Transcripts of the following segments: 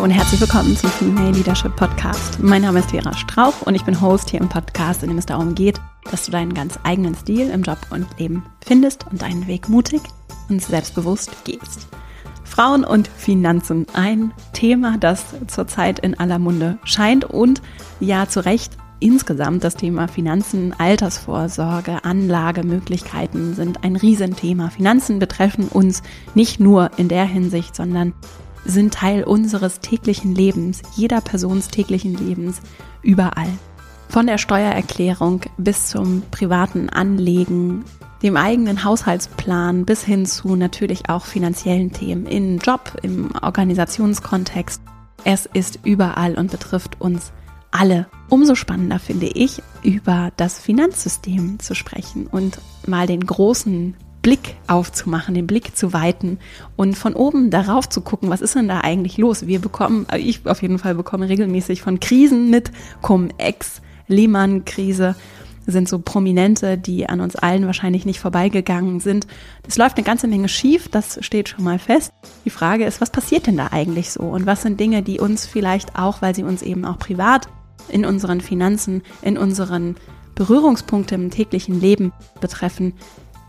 Und herzlich willkommen zum Female Leadership Podcast. Mein Name ist Vera Strauch und ich bin Host hier im Podcast, in dem es darum geht, dass du deinen ganz eigenen Stil im Job und Leben findest und deinen Weg mutig und selbstbewusst gehst. Frauen und Finanzen, ein Thema, das zurzeit in aller Munde scheint und ja zu Recht insgesamt das Thema Finanzen, Altersvorsorge, Anlagemöglichkeiten sind ein Riesenthema. Finanzen betreffen uns nicht nur in der Hinsicht, sondern sind Teil unseres täglichen Lebens, jeder Persons täglichen Lebens, überall. Von der Steuererklärung bis zum privaten Anlegen, dem eigenen Haushaltsplan bis hin zu natürlich auch finanziellen Themen im Job, im Organisationskontext. Es ist überall und betrifft uns alle. Umso spannender finde ich, über das Finanzsystem zu sprechen und mal den großen Blick aufzumachen, den Blick zu weiten und von oben darauf zu gucken, was ist denn da eigentlich los? Wir bekommen, äh, ich auf jeden Fall bekomme regelmäßig von Krisen mit, Cum-Ex, Lehman-Krise, sind so Prominente, die an uns allen wahrscheinlich nicht vorbeigegangen sind. Es läuft eine ganze Menge schief, das steht schon mal fest. Die Frage ist, was passiert denn da eigentlich so? Und was sind Dinge, die uns vielleicht auch, weil sie uns eben auch privat in unseren Finanzen, in unseren Berührungspunkten im täglichen Leben betreffen,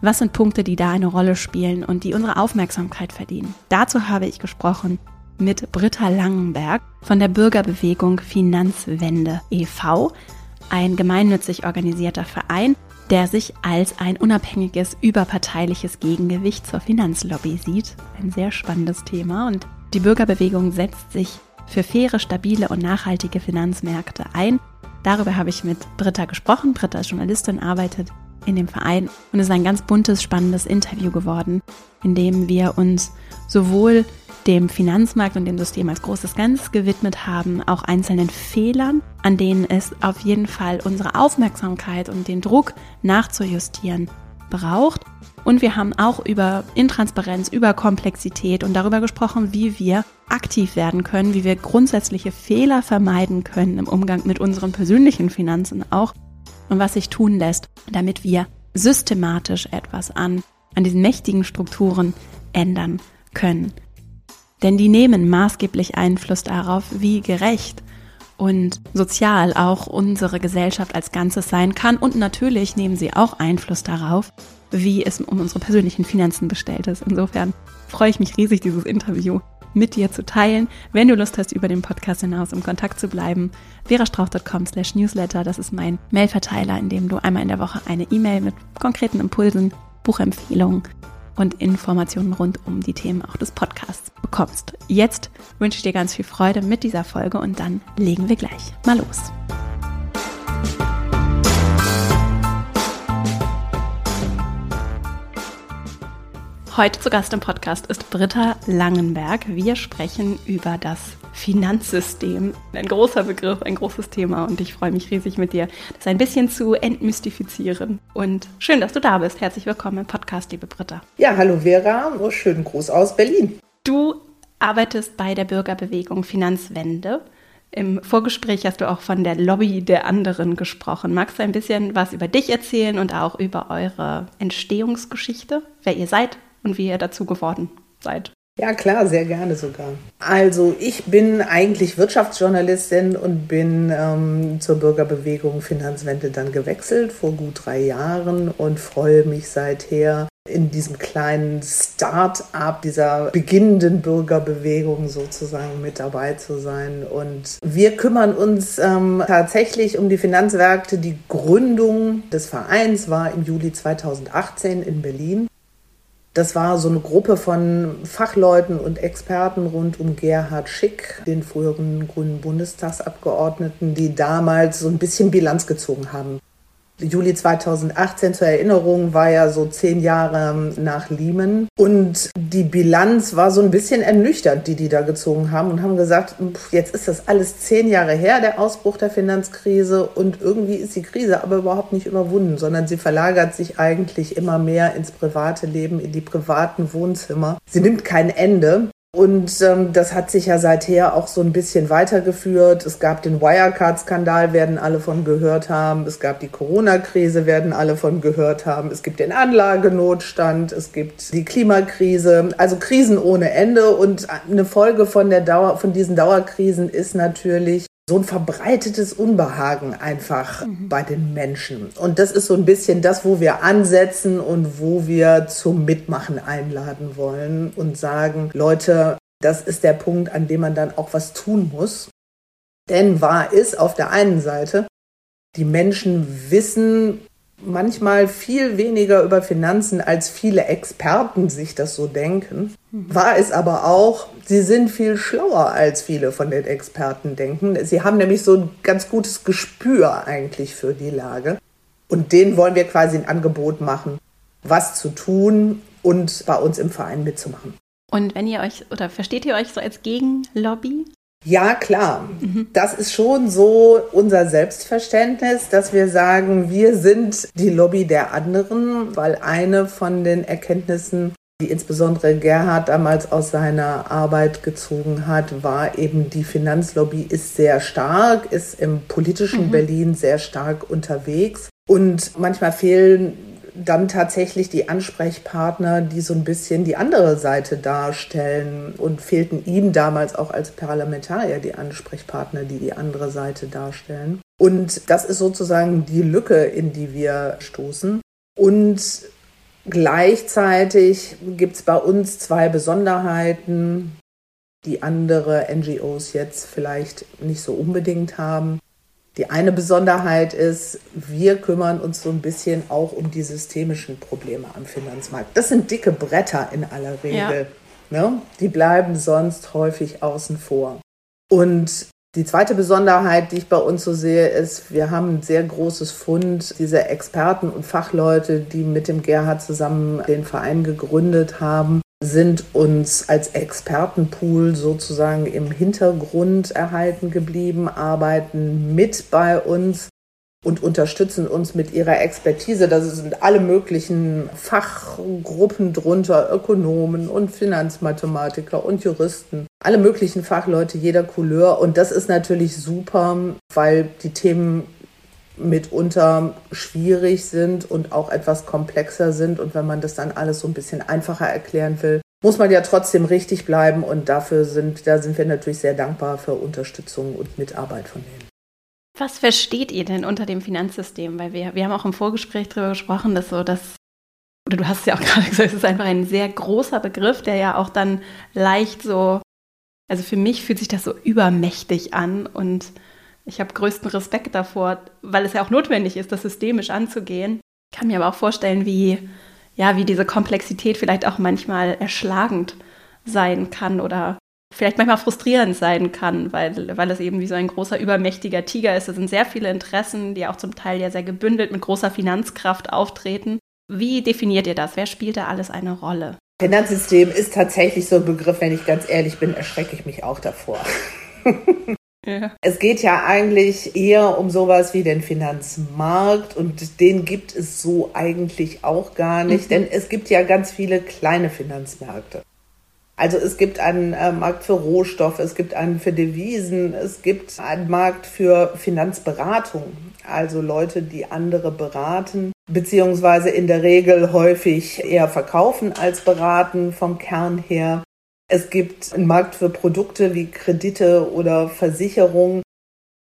was sind Punkte, die da eine Rolle spielen und die unsere Aufmerksamkeit verdienen? Dazu habe ich gesprochen mit Britta Langenberg von der Bürgerbewegung Finanzwende e.V., ein gemeinnützig organisierter Verein, der sich als ein unabhängiges, überparteiliches Gegengewicht zur Finanzlobby sieht. Ein sehr spannendes Thema und die Bürgerbewegung setzt sich für faire, stabile und nachhaltige Finanzmärkte ein. Darüber habe ich mit Britta gesprochen. Britta ist Journalistin, arbeitet in dem Verein. Und es ist ein ganz buntes, spannendes Interview geworden, in dem wir uns sowohl dem Finanzmarkt und dem System als großes Ganzes gewidmet haben, auch einzelnen Fehlern, an denen es auf jeden Fall unsere Aufmerksamkeit und den Druck nachzujustieren braucht. Und wir haben auch über Intransparenz, über Komplexität und darüber gesprochen, wie wir aktiv werden können, wie wir grundsätzliche Fehler vermeiden können im Umgang mit unseren persönlichen Finanzen auch und was sich tun lässt, damit wir systematisch etwas an, an diesen mächtigen Strukturen ändern können. Denn die nehmen maßgeblich Einfluss darauf, wie gerecht und sozial auch unsere Gesellschaft als Ganzes sein kann. Und natürlich nehmen sie auch Einfluss darauf, wie es um unsere persönlichen Finanzen bestellt ist. Insofern freue ich mich riesig, dieses Interview mit dir zu teilen. Wenn du Lust hast, über den Podcast hinaus im Kontakt zu bleiben, verastrauch.com slash newsletter, das ist mein Mailverteiler, in dem du einmal in der Woche eine E-Mail mit konkreten Impulsen, Buchempfehlungen und Informationen rund um die Themen auch des Podcasts bekommst. Jetzt wünsche ich dir ganz viel Freude mit dieser Folge und dann legen wir gleich mal los. Heute zu Gast im Podcast ist Britta Langenberg. Wir sprechen über das Finanzsystem. Ein großer Begriff, ein großes Thema und ich freue mich riesig mit dir, das ein bisschen zu entmystifizieren. Und schön, dass du da bist. Herzlich willkommen im Podcast, liebe Britta. Ja, hallo Vera, oh, schönen Gruß aus Berlin. Du arbeitest bei der Bürgerbewegung Finanzwende. Im Vorgespräch hast du auch von der Lobby der anderen gesprochen. Magst du ein bisschen was über dich erzählen und auch über eure Entstehungsgeschichte, wer ihr seid, und wie ihr dazu geworden seid. Ja, klar, sehr gerne sogar. Also ich bin eigentlich Wirtschaftsjournalistin und bin ähm, zur Bürgerbewegung Finanzwende dann gewechselt vor gut drei Jahren und freue mich seither in diesem kleinen Start-up dieser beginnenden Bürgerbewegung sozusagen mit dabei zu sein. Und wir kümmern uns ähm, tatsächlich um die Finanzmärkte. Die Gründung des Vereins war im Juli 2018 in Berlin. Das war so eine Gruppe von Fachleuten und Experten rund um Gerhard Schick, den früheren grünen Bundestagsabgeordneten, die damals so ein bisschen Bilanz gezogen haben. Juli 2018 zur Erinnerung war ja so zehn Jahre nach Lehman. Und die Bilanz war so ein bisschen ernüchternd, die die da gezogen haben und haben gesagt, jetzt ist das alles zehn Jahre her, der Ausbruch der Finanzkrise. Und irgendwie ist die Krise aber überhaupt nicht überwunden, sondern sie verlagert sich eigentlich immer mehr ins private Leben, in die privaten Wohnzimmer. Sie nimmt kein Ende. Und ähm, das hat sich ja seither auch so ein bisschen weitergeführt. Es gab den Wirecard-Skandal, werden alle von gehört haben. Es gab die Corona-Krise, werden alle von gehört haben. Es gibt den Anlagenotstand, es gibt die Klimakrise, also Krisen ohne Ende. Und eine Folge von, der Dauer, von diesen Dauerkrisen ist natürlich so ein verbreitetes Unbehagen einfach mhm. bei den Menschen. Und das ist so ein bisschen das, wo wir ansetzen und wo wir zum Mitmachen einladen wollen und sagen, Leute, das ist der Punkt, an dem man dann auch was tun muss. Denn wahr ist auf der einen Seite, die Menschen wissen, manchmal viel weniger über Finanzen, als viele Experten sich das so denken. War es aber auch, sie sind viel schlauer, als viele von den Experten denken. Sie haben nämlich so ein ganz gutes Gespür eigentlich für die Lage. Und denen wollen wir quasi ein Angebot machen, was zu tun und bei uns im Verein mitzumachen. Und wenn ihr euch, oder versteht ihr euch so als Gegenlobby? Ja, klar. Mhm. Das ist schon so unser Selbstverständnis, dass wir sagen, wir sind die Lobby der anderen, weil eine von den Erkenntnissen, die insbesondere Gerhard damals aus seiner Arbeit gezogen hat, war eben, die Finanzlobby ist sehr stark, ist im politischen mhm. Berlin sehr stark unterwegs. Und manchmal fehlen dann tatsächlich die Ansprechpartner, die so ein bisschen die andere Seite darstellen und fehlten ihm damals auch als Parlamentarier die Ansprechpartner, die die andere Seite darstellen. Und das ist sozusagen die Lücke, in die wir stoßen. Und gleichzeitig gibt es bei uns zwei Besonderheiten, die andere NGOs jetzt vielleicht nicht so unbedingt haben. Die eine Besonderheit ist, wir kümmern uns so ein bisschen auch um die systemischen Probleme am Finanzmarkt. Das sind dicke Bretter in aller Regel. Ja. Ne? Die bleiben sonst häufig außen vor. Und die zweite Besonderheit, die ich bei uns so sehe, ist, wir haben ein sehr großes Fund dieser Experten und Fachleute, die mit dem Gerhard zusammen den Verein gegründet haben, sind uns als Expertenpool sozusagen im Hintergrund erhalten geblieben, arbeiten mit bei uns und unterstützen uns mit ihrer Expertise. Da sind alle möglichen Fachgruppen drunter, Ökonomen und Finanzmathematiker und Juristen, alle möglichen Fachleute jeder Couleur. Und das ist natürlich super, weil die Themen mitunter schwierig sind und auch etwas komplexer sind. Und wenn man das dann alles so ein bisschen einfacher erklären will, muss man ja trotzdem richtig bleiben. Und dafür sind, da sind wir natürlich sehr dankbar für Unterstützung und Mitarbeit von denen. Was versteht ihr denn unter dem Finanzsystem? Weil wir, wir haben auch im Vorgespräch darüber gesprochen, dass so das, oder du hast ja auch gerade gesagt, es ist einfach ein sehr großer Begriff, der ja auch dann leicht so, also für mich fühlt sich das so übermächtig an und ich habe größten Respekt davor, weil es ja auch notwendig ist, das systemisch anzugehen. Ich kann mir aber auch vorstellen, wie, ja, wie diese Komplexität vielleicht auch manchmal erschlagend sein kann oder vielleicht manchmal frustrierend sein kann, weil, weil es eben wie so ein großer, übermächtiger Tiger ist. Es sind sehr viele Interessen, die auch zum Teil ja sehr gebündelt mit großer Finanzkraft auftreten. Wie definiert ihr das? Wer spielt da alles eine Rolle? Finanzsystem ist tatsächlich so ein Begriff, wenn ich ganz ehrlich bin, erschrecke ich mich auch davor. Ja. Es geht ja eigentlich eher um sowas wie den Finanzmarkt und den gibt es so eigentlich auch gar nicht, mhm. denn es gibt ja ganz viele kleine Finanzmärkte. Also es gibt einen äh, Markt für Rohstoffe, es gibt einen für Devisen, es gibt einen Markt für Finanzberatung, also Leute, die andere beraten, beziehungsweise in der Regel häufig eher verkaufen als beraten vom Kern her. Es gibt einen Markt für Produkte wie Kredite oder Versicherungen.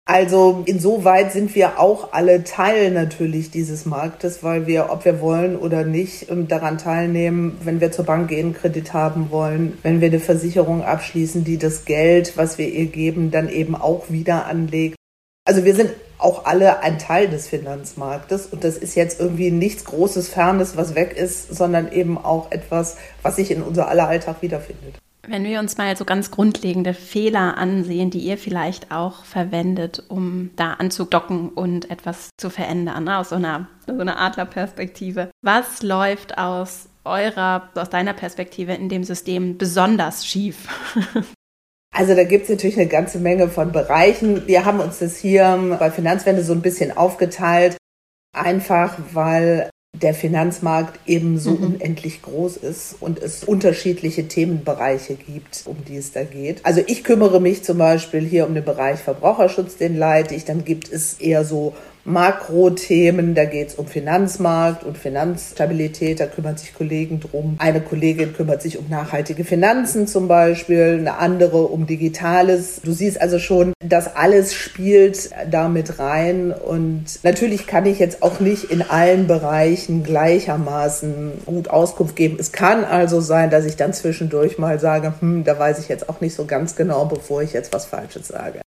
Also insoweit sind wir auch alle Teil natürlich dieses Marktes, weil wir, ob wir wollen oder nicht, ähm, daran teilnehmen, wenn wir zur Bank gehen, Kredit haben wollen, wenn wir eine Versicherung abschließen, die das Geld, was wir ihr geben, dann eben auch wieder anlegt. Also wir sind auch alle ein Teil des Finanzmarktes und das ist jetzt irgendwie nichts Großes, Fernes, was weg ist, sondern eben auch etwas, was sich in unser aller Alltag wiederfindet. Wenn wir uns mal so ganz grundlegende Fehler ansehen, die ihr vielleicht auch verwendet, um da anzudocken und etwas zu verändern, ne? aus so einer, so einer Adlerperspektive. Was läuft aus eurer, aus deiner Perspektive in dem System besonders schief? Also da gibt es natürlich eine ganze Menge von Bereichen. Wir haben uns das hier bei Finanzwende so ein bisschen aufgeteilt, einfach weil der Finanzmarkt eben so mhm. unendlich groß ist und es unterschiedliche Themenbereiche gibt, um die es da geht. Also ich kümmere mich zum Beispiel hier um den Bereich Verbraucherschutz, den leite ich. Dann gibt es eher so Makrothemen, da geht es um Finanzmarkt und Finanzstabilität, da kümmern sich Kollegen drum. Eine Kollegin kümmert sich um nachhaltige Finanzen zum Beispiel, eine andere um Digitales. Du siehst also schon, das alles spielt damit rein und natürlich kann ich jetzt auch nicht in allen Bereichen gleichermaßen gut Auskunft geben. Es kann also sein, dass ich dann zwischendurch mal sage, hm, da weiß ich jetzt auch nicht so ganz genau, bevor ich jetzt was Falsches sage.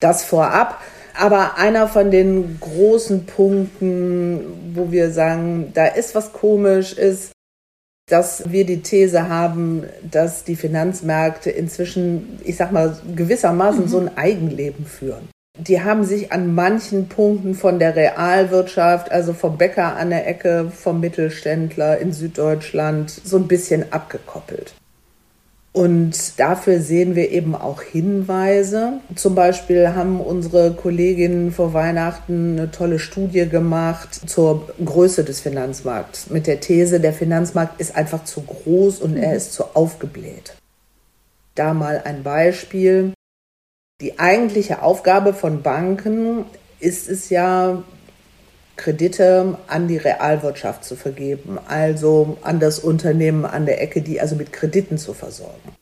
Das vorab. Aber einer von den großen Punkten, wo wir sagen, da ist was komisch, ist, dass wir die These haben, dass die Finanzmärkte inzwischen, ich sag mal, gewissermaßen mhm. so ein Eigenleben führen. Die haben sich an manchen Punkten von der Realwirtschaft, also vom Bäcker an der Ecke, vom Mittelständler in Süddeutschland, so ein bisschen abgekoppelt. Und dafür sehen wir eben auch Hinweise. Zum Beispiel haben unsere Kolleginnen vor Weihnachten eine tolle Studie gemacht zur Größe des Finanzmarkts mit der These, der Finanzmarkt ist einfach zu groß und er ist zu aufgebläht. Da mal ein Beispiel. Die eigentliche Aufgabe von Banken ist es ja, Kredite an die Realwirtschaft zu vergeben, also an das Unternehmen an der Ecke, die also mit Krediten zu versorgen.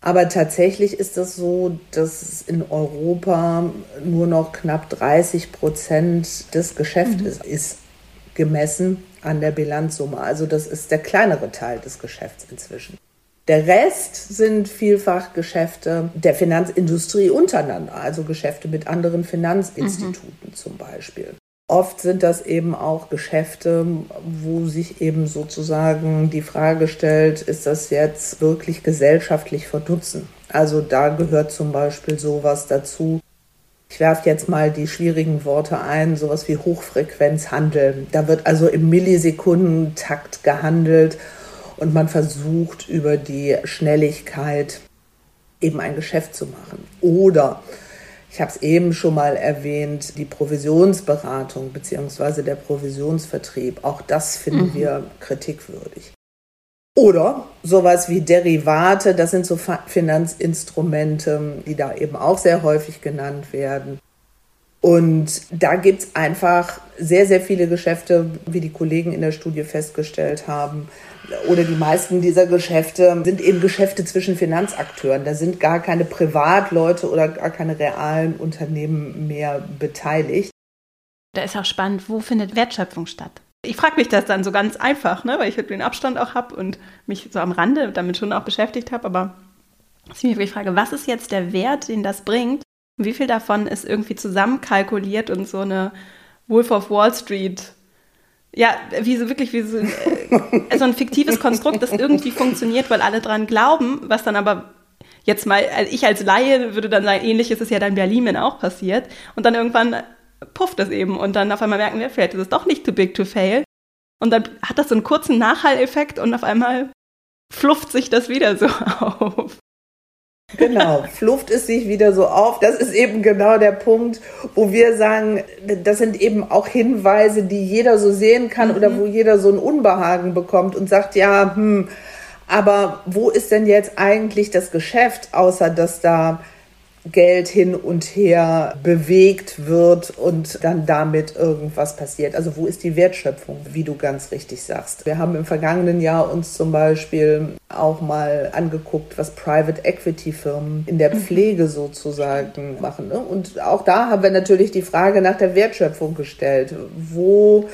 Aber tatsächlich ist es das so, dass in Europa nur noch knapp 30 Prozent des Geschäftes mhm. ist gemessen an der Bilanzsumme. Also das ist der kleinere Teil des Geschäfts inzwischen. Der Rest sind vielfach Geschäfte der Finanzindustrie untereinander, also Geschäfte mit anderen Finanzinstituten mhm. zum Beispiel. Oft sind das eben auch Geschäfte, wo sich eben sozusagen die Frage stellt, ist das jetzt wirklich gesellschaftlich von Nutzen? Also da gehört zum Beispiel sowas dazu. Ich werfe jetzt mal die schwierigen Worte ein, sowas wie Hochfrequenzhandel. Da wird also im Millisekundentakt gehandelt und man versucht über die Schnelligkeit eben ein Geschäft zu machen. Oder ich habe es eben schon mal erwähnt, die Provisionsberatung bzw. der Provisionsvertrieb. Auch das finden mhm. wir kritikwürdig. Oder sowas wie Derivate, das sind so Finanzinstrumente, die da eben auch sehr häufig genannt werden. Und da gibt es einfach sehr, sehr viele Geschäfte, wie die Kollegen in der Studie festgestellt haben. Oder die meisten dieser Geschäfte sind eben Geschäfte zwischen Finanzakteuren. Da sind gar keine Privatleute oder gar keine realen Unternehmen mehr beteiligt. Da ist auch spannend, wo findet Wertschöpfung statt? Ich frage mich das dann so ganz einfach, ne, weil ich den Abstand auch habe und mich so am Rande damit schon auch beschäftigt habe. Aber ich mich wirklich frage, was ist jetzt der Wert, den das bringt, wie viel davon ist irgendwie zusammenkalkuliert und so eine Wolf of Wall Street ja, wie so wirklich wie so, äh, so ein fiktives Konstrukt, das irgendwie funktioniert, weil alle dran glauben, was dann aber jetzt mal, also ich als Laie würde dann sagen, ähnliches ist ja dann Berlin auch passiert. Und dann irgendwann pufft es eben und dann auf einmal merken wir, vielleicht ist es doch nicht too big to fail. Und dann hat das so einen kurzen Nachhalleffekt und auf einmal flufft sich das wieder so auf. Genau, flufft es sich wieder so auf. Das ist eben genau der Punkt, wo wir sagen, das sind eben auch Hinweise, die jeder so sehen kann mhm. oder wo jeder so ein Unbehagen bekommt und sagt, ja, hm, aber wo ist denn jetzt eigentlich das Geschäft, außer dass da Geld hin und her bewegt wird und dann damit irgendwas passiert. Also wo ist die Wertschöpfung, wie du ganz richtig sagst. Wir haben im vergangenen Jahr uns zum Beispiel auch mal angeguckt, was Private Equity Firmen in der mhm. Pflege sozusagen machen. Ne? Und auch da haben wir natürlich die Frage nach der Wertschöpfung gestellt. Wo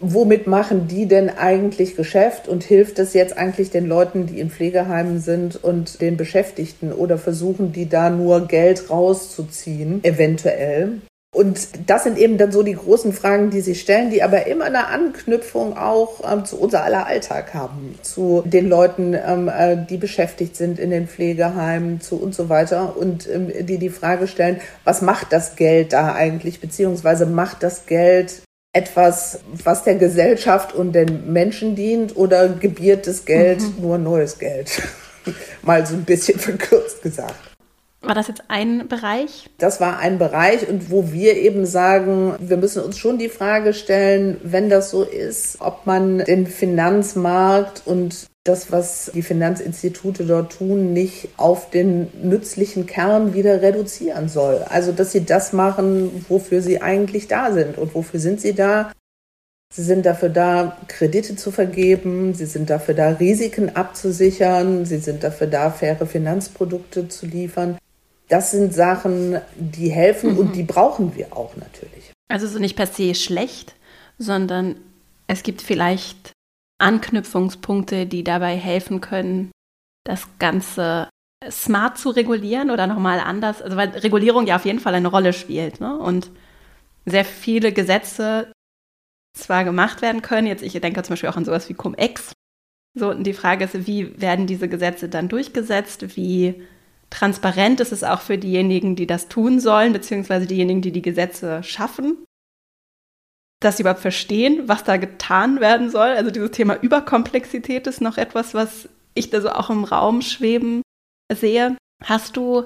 womit machen die denn eigentlich Geschäft und hilft es jetzt eigentlich den Leuten, die in Pflegeheimen sind und den Beschäftigten oder versuchen die da nur Geld rauszuziehen, eventuell? Und das sind eben dann so die großen Fragen, die sie stellen, die aber immer eine Anknüpfung auch ähm, zu unser aller Alltag haben, zu den Leuten, ähm, äh, die beschäftigt sind in den Pflegeheimen, zu und so weiter und ähm, die die Frage stellen, was macht das Geld da eigentlich, beziehungsweise macht das Geld etwas, was der Gesellschaft und den Menschen dient oder gebiert das Geld mhm. nur neues Geld? Mal so ein bisschen verkürzt gesagt. War das jetzt ein Bereich? Das war ein Bereich und wo wir eben sagen, wir müssen uns schon die Frage stellen, wenn das so ist, ob man den Finanzmarkt und das, was die Finanzinstitute dort tun, nicht auf den nützlichen Kern wieder reduzieren soll. Also, dass sie das machen, wofür sie eigentlich da sind. Und wofür sind sie da? Sie sind dafür da, Kredite zu vergeben. Sie sind dafür da, Risiken abzusichern. Sie sind dafür da, faire Finanzprodukte zu liefern. Das sind Sachen, die helfen mhm. und die brauchen wir auch natürlich. Also so nicht per se schlecht, sondern es gibt vielleicht Anknüpfungspunkte, die dabei helfen können, das Ganze smart zu regulieren oder nochmal anders. Also weil Regulierung ja auf jeden Fall eine Rolle spielt. Ne? Und sehr viele Gesetze zwar gemacht werden können, jetzt ich denke zum Beispiel auch an sowas wie Cum-Ex. So, und die Frage ist, wie werden diese Gesetze dann durchgesetzt? Wie transparent ist es auch für diejenigen, die das tun sollen, beziehungsweise diejenigen, die die Gesetze schaffen, dass sie überhaupt verstehen, was da getan werden soll. Also dieses Thema Überkomplexität ist noch etwas, was ich da so auch im Raum schweben sehe. Hast du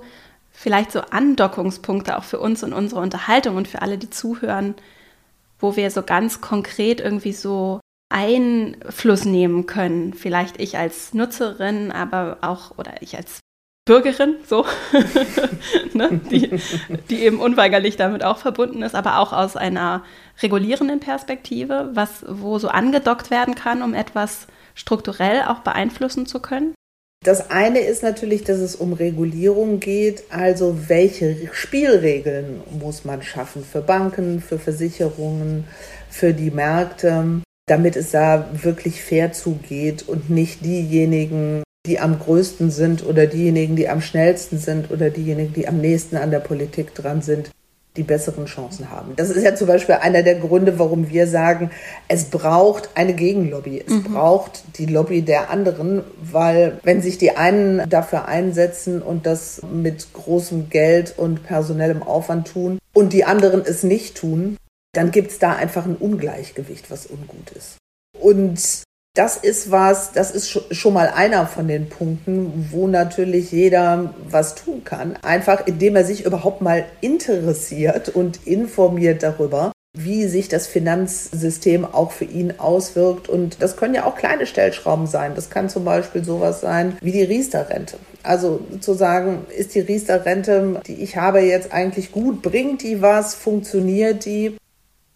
vielleicht so Andockungspunkte auch für uns und unsere Unterhaltung und für alle, die zuhören, wo wir so ganz konkret irgendwie so Einfluss nehmen können. Vielleicht ich als Nutzerin, aber auch, oder ich als Bürgerin, so, ne, die, die eben unweigerlich damit auch verbunden ist, aber auch aus einer regulierenden Perspektive, was, wo so angedockt werden kann, um etwas strukturell auch beeinflussen zu können? Das eine ist natürlich, dass es um Regulierung geht, also welche Spielregeln muss man schaffen für Banken, für Versicherungen, für die Märkte, damit es da wirklich fair zugeht und nicht diejenigen die am größten sind oder diejenigen, die am schnellsten sind oder diejenigen, die am nächsten an der Politik dran sind, die besseren Chancen haben. Das ist ja zum Beispiel einer der Gründe, warum wir sagen, es braucht eine Gegenlobby. Es mhm. braucht die Lobby der anderen, weil wenn sich die einen dafür einsetzen und das mit großem Geld und personellem Aufwand tun und die anderen es nicht tun, dann gibt es da einfach ein Ungleichgewicht, was ungut ist. Und das ist was, das ist schon mal einer von den Punkten, wo natürlich jeder was tun kann. Einfach indem er sich überhaupt mal interessiert und informiert darüber, wie sich das Finanzsystem auch für ihn auswirkt. Und das können ja auch kleine Stellschrauben sein. Das kann zum Beispiel sowas sein wie die Riester-Rente. Also zu sagen, ist die Riester-Rente, die ich habe, jetzt eigentlich gut? Bringt die was? Funktioniert die?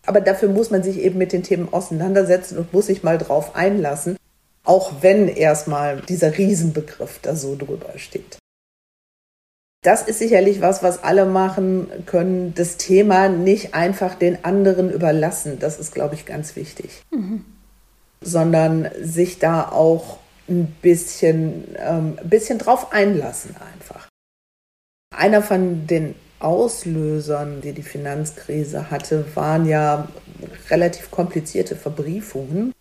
Aber dafür muss man sich eben mit den Themen auseinandersetzen und muss sich mal drauf einlassen, auch wenn erstmal dieser Riesenbegriff da so drüber steht. Das ist sicherlich was, was alle machen können, das Thema nicht einfach den anderen überlassen. Das ist, glaube ich, ganz wichtig. Mhm. Sondern sich da auch ein bisschen, ähm, ein bisschen drauf einlassen einfach. Einer von den Auslösern, die die Finanzkrise hatte, waren ja relativ komplizierte Verbriefungen,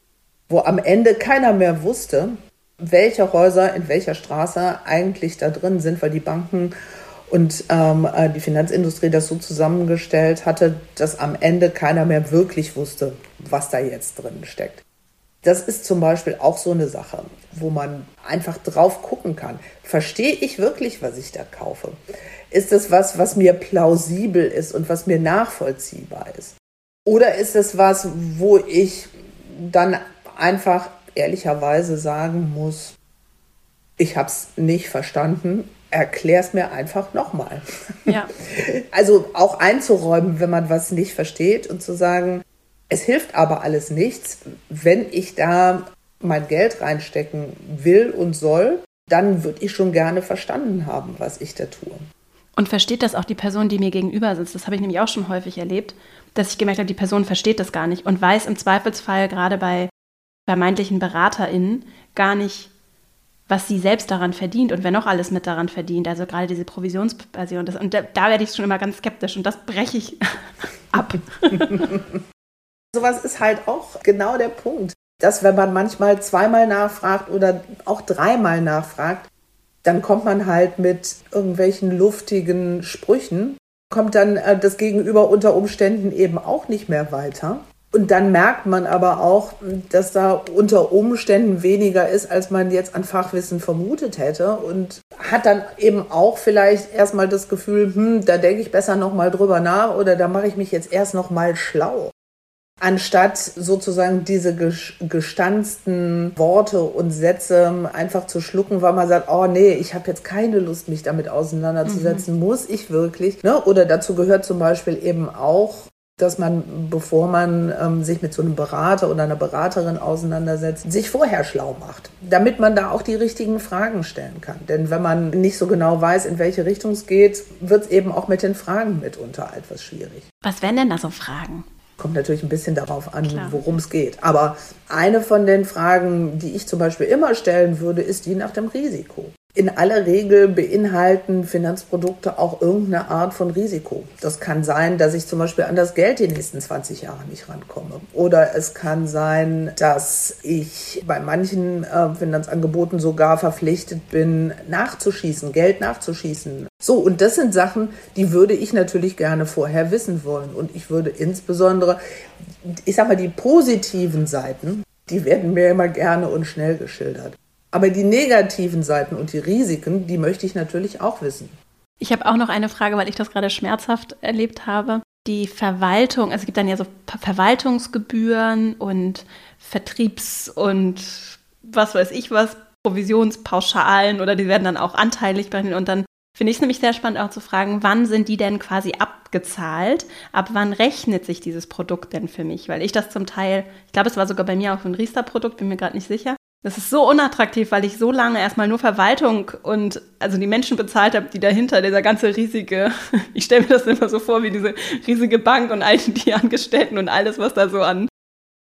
wo am Ende keiner mehr wusste, welche Häuser in welcher Straße eigentlich da drin sind, weil die Banken und ähm, äh, die Finanzindustrie das so zusammengestellt hatte, dass am Ende keiner mehr wirklich wusste, was da jetzt drin steckt. Das ist zum Beispiel auch so eine Sache, wo man einfach drauf gucken kann. Verstehe ich wirklich, was ich da kaufe? Ist es was, was mir plausibel ist und was mir nachvollziehbar ist? Oder ist es was, wo ich dann einfach ehrlicherweise sagen muss, ich habe es nicht verstanden, erklär es mir einfach nochmal. Ja. Also auch einzuräumen, wenn man was nicht versteht und zu sagen, es hilft aber alles nichts, wenn ich da mein Geld reinstecken will und soll, dann würde ich schon gerne verstanden haben, was ich da tue. Und versteht das auch die Person, die mir gegenüber sitzt? Das habe ich nämlich auch schon häufig erlebt, dass ich gemerkt habe, die Person versteht das gar nicht und weiß im Zweifelsfall gerade bei vermeintlichen BeraterInnen gar nicht, was sie selbst daran verdient und wer noch alles mit daran verdient. Also gerade diese Provisionsversion. Und da, da werde ich schon immer ganz skeptisch und das breche ich ab. Sowas ist halt auch genau der Punkt, dass wenn man manchmal zweimal nachfragt oder auch dreimal nachfragt, dann kommt man halt mit irgendwelchen luftigen Sprüchen, kommt dann äh, das Gegenüber unter Umständen eben auch nicht mehr weiter. Und dann merkt man aber auch, dass da unter Umständen weniger ist, als man jetzt an Fachwissen vermutet hätte und hat dann eben auch vielleicht erstmal das Gefühl, hm, da denke ich besser nochmal drüber nach oder da mache ich mich jetzt erst nochmal schlau. Anstatt sozusagen diese gestanzten Worte und Sätze einfach zu schlucken, weil man sagt, oh nee, ich habe jetzt keine Lust, mich damit auseinanderzusetzen, mhm. muss ich wirklich. Ne? Oder dazu gehört zum Beispiel eben auch dass man, bevor man ähm, sich mit so einem Berater oder einer Beraterin auseinandersetzt, sich vorher schlau macht, damit man da auch die richtigen Fragen stellen kann. Denn wenn man nicht so genau weiß, in welche Richtung es geht, wird es eben auch mit den Fragen mitunter etwas schwierig. Was wären denn da so Fragen? Kommt natürlich ein bisschen darauf an, worum es geht. Aber eine von den Fragen, die ich zum Beispiel immer stellen würde, ist die nach dem Risiko in aller Regel beinhalten Finanzprodukte auch irgendeine Art von Risiko. Das kann sein, dass ich zum Beispiel an das Geld die nächsten 20 Jahre nicht rankomme. Oder es kann sein, dass ich bei manchen äh, Finanzangeboten sogar verpflichtet bin, nachzuschießen, Geld nachzuschießen. So, und das sind Sachen, die würde ich natürlich gerne vorher wissen wollen. Und ich würde insbesondere, ich sag mal, die positiven Seiten, die werden mir immer gerne und schnell geschildert. Aber die negativen Seiten und die Risiken, die möchte ich natürlich auch wissen. Ich habe auch noch eine Frage, weil ich das gerade schmerzhaft erlebt habe. Die Verwaltung, also es gibt dann ja so Verwaltungsgebühren und Vertriebs- und was weiß ich was, Provisionspauschalen oder die werden dann auch anteilig berechnet. Und dann finde ich es nämlich sehr spannend auch zu fragen, wann sind die denn quasi abgezahlt? Ab wann rechnet sich dieses Produkt denn für mich? Weil ich das zum Teil, ich glaube, es war sogar bei mir auch ein Riester-Produkt, bin mir gerade nicht sicher. Das ist so unattraktiv, weil ich so lange erstmal nur Verwaltung und also die Menschen bezahlt habe, die dahinter, dieser ganze riesige, ich stelle mir das immer so vor, wie diese riesige Bank und all die Angestellten und alles, was da so an,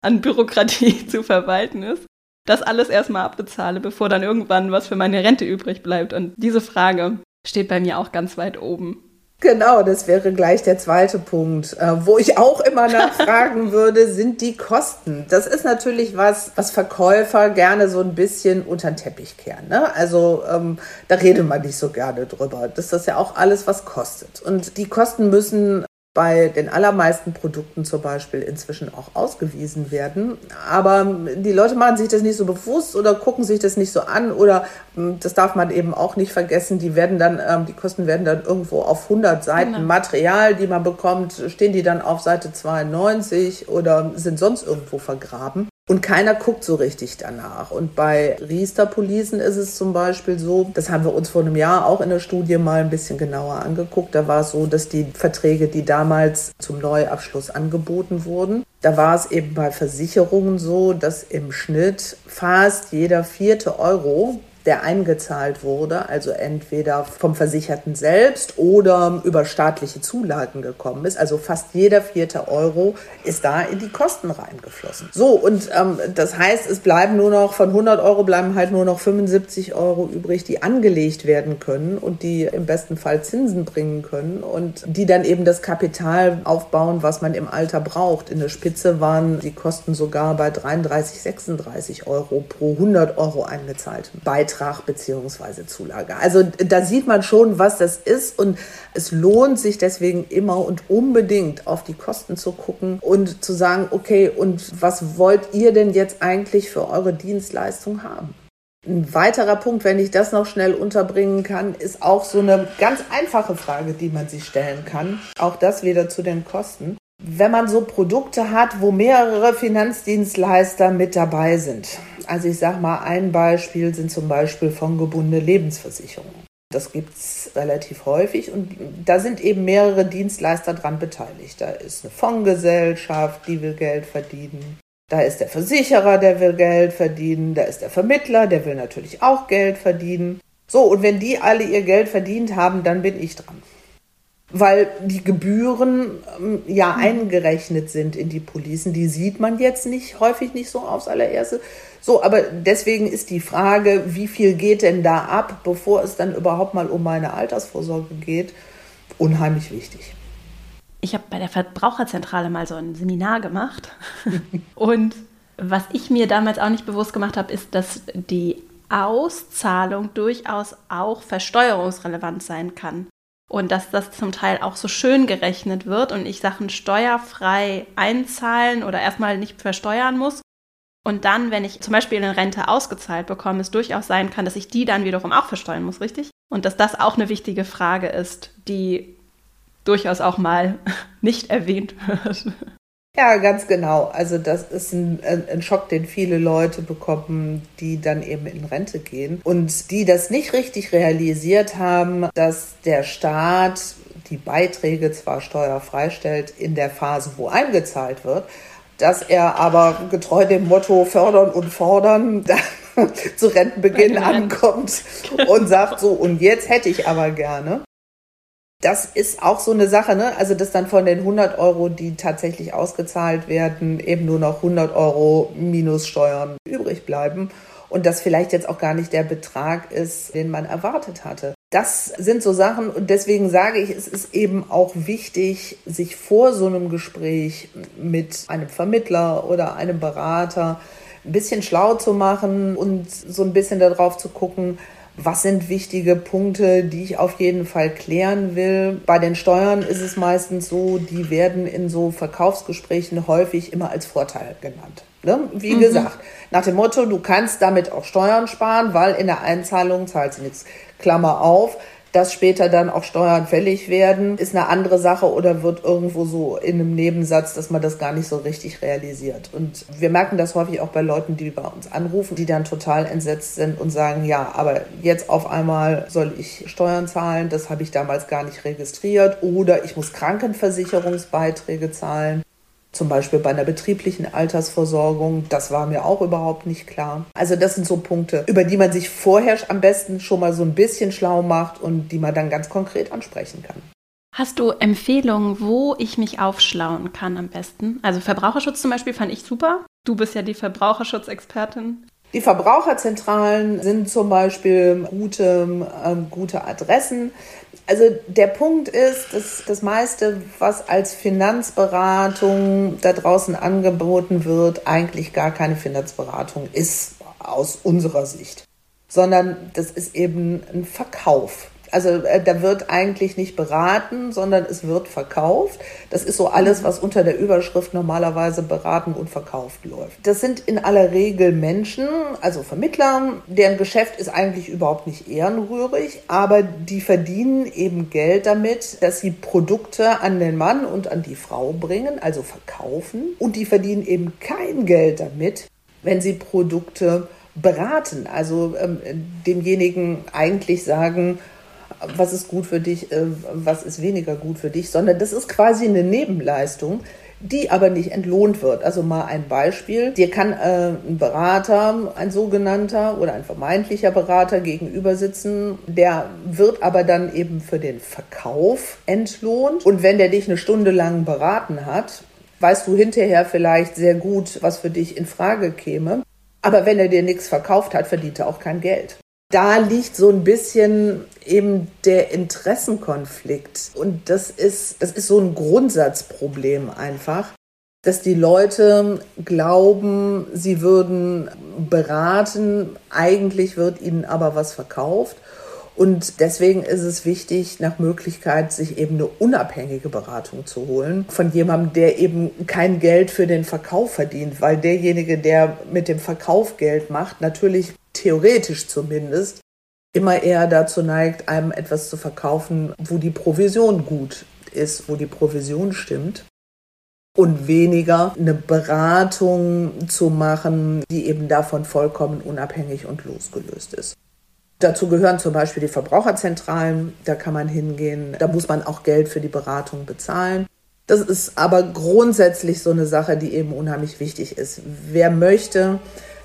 an Bürokratie zu verwalten ist. Das alles erstmal abbezahle, bevor dann irgendwann was für meine Rente übrig bleibt. Und diese Frage steht bei mir auch ganz weit oben. Genau, das wäre gleich der zweite Punkt, äh, wo ich auch immer nachfragen würde, sind die Kosten. Das ist natürlich was, was Verkäufer gerne so ein bisschen unter den Teppich kehren. Ne? Also ähm, da redet man nicht so gerne drüber. Das ist ja auch alles, was kostet. Und die Kosten müssen bei den allermeisten Produkten zum Beispiel inzwischen auch ausgewiesen werden. Aber die Leute machen sich das nicht so bewusst oder gucken sich das nicht so an oder hm, das darf man eben auch nicht vergessen. Die werden dann, ähm, die Kosten werden dann irgendwo auf 100 Seiten genau. Material, die man bekommt, stehen die dann auf Seite 92 oder sind sonst irgendwo vergraben. Und keiner guckt so richtig danach. Und bei Riester-Policen ist es zum Beispiel so, das haben wir uns vor einem Jahr auch in der Studie mal ein bisschen genauer angeguckt. Da war es so, dass die Verträge, die damals zum Neuabschluss angeboten wurden, da war es eben bei Versicherungen so, dass im Schnitt fast jeder vierte Euro der eingezahlt wurde, also entweder vom Versicherten selbst oder über staatliche Zulagen gekommen ist. Also fast jeder vierte Euro ist da in die Kosten reingeflossen. So, und ähm, das heißt, es bleiben nur noch, von 100 Euro bleiben halt nur noch 75 Euro übrig, die angelegt werden können und die im besten Fall Zinsen bringen können und die dann eben das Kapital aufbauen, was man im Alter braucht. In der Spitze waren die Kosten sogar bei 33, 36 Euro pro 100 Euro eingezahlten Beitrag. Beitrag bzw. Zulage. Also da sieht man schon, was das ist und es lohnt sich deswegen immer und unbedingt auf die Kosten zu gucken und zu sagen, okay, und was wollt ihr denn jetzt eigentlich für eure Dienstleistung haben? Ein weiterer Punkt, wenn ich das noch schnell unterbringen kann, ist auch so eine ganz einfache Frage, die man sich stellen kann. Auch das wieder zu den Kosten wenn man so Produkte hat, wo mehrere Finanzdienstleister mit dabei sind. Also ich sage mal, ein Beispiel sind zum Beispiel fondgebundene Lebensversicherungen. Das gibt es relativ häufig und da sind eben mehrere Dienstleister dran beteiligt. Da ist eine Fondsgesellschaft, die will Geld verdienen. Da ist der Versicherer, der will Geld verdienen. Da ist der Vermittler, der will natürlich auch Geld verdienen. So, und wenn die alle ihr Geld verdient haben, dann bin ich dran weil die Gebühren ähm, ja mhm. eingerechnet sind in die Policen. Die sieht man jetzt nicht, häufig nicht so aufs allererste. So, aber deswegen ist die Frage, wie viel geht denn da ab, bevor es dann überhaupt mal um meine Altersvorsorge geht, unheimlich wichtig. Ich habe bei der Verbraucherzentrale mal so ein Seminar gemacht. Und was ich mir damals auch nicht bewusst gemacht habe, ist, dass die Auszahlung durchaus auch versteuerungsrelevant sein kann und dass das zum Teil auch so schön gerechnet wird und ich Sachen steuerfrei einzahlen oder erstmal nicht versteuern muss. Und dann, wenn ich zum Beispiel eine Rente ausgezahlt bekomme, es durchaus sein kann, dass ich die dann wiederum auch versteuern muss, richtig? Und dass das auch eine wichtige Frage ist, die durchaus auch mal nicht erwähnt wird. Ja, ganz genau. Also das ist ein, ein, Schock, den viele Leute bekommen, die dann eben in Rente gehen und die das nicht richtig realisiert haben, dass der Staat die Beiträge zwar steuerfrei stellt in der Phase, wo eingezahlt wird, dass er aber getreu dem Motto fördern und fordern zu Rentenbeginn ankommt und sagt so, und jetzt hätte ich aber gerne das ist auch so eine Sache, ne? Also, dass dann von den 100 Euro, die tatsächlich ausgezahlt werden, eben nur noch 100 Euro minus Steuern übrig bleiben und das vielleicht jetzt auch gar nicht der Betrag ist, den man erwartet hatte. Das sind so Sachen und deswegen sage ich, es ist eben auch wichtig, sich vor so einem Gespräch mit einem Vermittler oder einem Berater ein bisschen schlau zu machen und so ein bisschen darauf zu gucken, was sind wichtige Punkte, die ich auf jeden Fall klären will. Bei den Steuern ist es meistens so, die werden in so Verkaufsgesprächen häufig immer als Vorteil genannt. Ne? Wie mhm. gesagt, nach dem Motto, du kannst damit auch Steuern sparen, weil in der Einzahlung zahlst du nichts. Klammer auf, dass später dann auch Steuern fällig werden, ist eine andere Sache oder wird irgendwo so in einem Nebensatz, dass man das gar nicht so richtig realisiert. Und wir merken das häufig auch bei Leuten, die bei uns anrufen, die dann total entsetzt sind und sagen, ja, aber jetzt auf einmal soll ich Steuern zahlen, das habe ich damals gar nicht registriert oder ich muss Krankenversicherungsbeiträge zahlen zum Beispiel bei einer betrieblichen Altersversorgung. Das war mir auch überhaupt nicht klar. Also das sind so Punkte, über die man sich vorher am besten schon mal so ein bisschen schlau macht und die man dann ganz konkret ansprechen kann. Hast du Empfehlungen, wo ich mich aufschlauen kann am besten? Also Verbraucherschutz zum Beispiel fand ich super. Du bist ja die Verbraucherschutzexpertin. Die Verbraucherzentralen sind zum Beispiel gute, äh, gute Adressen. Also der Punkt ist, dass das meiste, was als Finanzberatung da draußen angeboten wird, eigentlich gar keine Finanzberatung ist aus unserer Sicht, sondern das ist eben ein Verkauf. Also äh, da wird eigentlich nicht beraten, sondern es wird verkauft. Das ist so alles, was unter der Überschrift normalerweise beraten und verkauft läuft. Das sind in aller Regel Menschen, also Vermittler, deren Geschäft ist eigentlich überhaupt nicht ehrenrührig, aber die verdienen eben Geld damit, dass sie Produkte an den Mann und an die Frau bringen, also verkaufen. Und die verdienen eben kein Geld damit, wenn sie Produkte beraten, also ähm, demjenigen eigentlich sagen, was ist gut für dich, äh, was ist weniger gut für dich, sondern das ist quasi eine Nebenleistung, die aber nicht entlohnt wird. Also mal ein Beispiel. Dir kann äh, ein Berater, ein sogenannter oder ein vermeintlicher Berater gegenüber sitzen, der wird aber dann eben für den Verkauf entlohnt. Und wenn der dich eine Stunde lang beraten hat, weißt du hinterher vielleicht sehr gut, was für dich in Frage käme. Aber wenn er dir nichts verkauft hat, verdient er auch kein Geld da liegt so ein bisschen eben der Interessenkonflikt. Und das ist, das ist so ein Grundsatzproblem einfach, dass die Leute glauben, sie würden beraten, eigentlich wird ihnen aber was verkauft. Und deswegen ist es wichtig, nach Möglichkeit sich eben eine unabhängige Beratung zu holen von jemandem, der eben kein Geld für den Verkauf verdient, weil derjenige, der mit dem Verkauf Geld macht, natürlich theoretisch zumindest, immer eher dazu neigt, einem etwas zu verkaufen, wo die Provision gut ist, wo die Provision stimmt. Und weniger eine Beratung zu machen, die eben davon vollkommen unabhängig und losgelöst ist. Dazu gehören zum Beispiel die Verbraucherzentralen, da kann man hingehen, da muss man auch Geld für die Beratung bezahlen. Das ist aber grundsätzlich so eine Sache, die eben unheimlich wichtig ist. Wer möchte,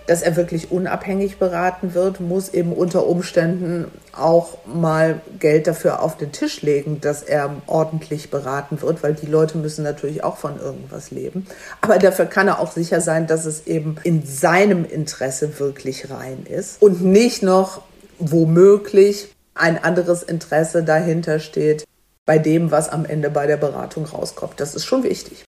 dass er wirklich unabhängig beraten wird, muss eben unter Umständen auch mal Geld dafür auf den Tisch legen, dass er ordentlich beraten wird, weil die Leute müssen natürlich auch von irgendwas leben. Aber dafür kann er auch sicher sein, dass es eben in seinem Interesse wirklich rein ist und nicht noch womöglich ein anderes Interesse dahinter steht bei dem, was am Ende bei der Beratung rauskommt. Das ist schon wichtig.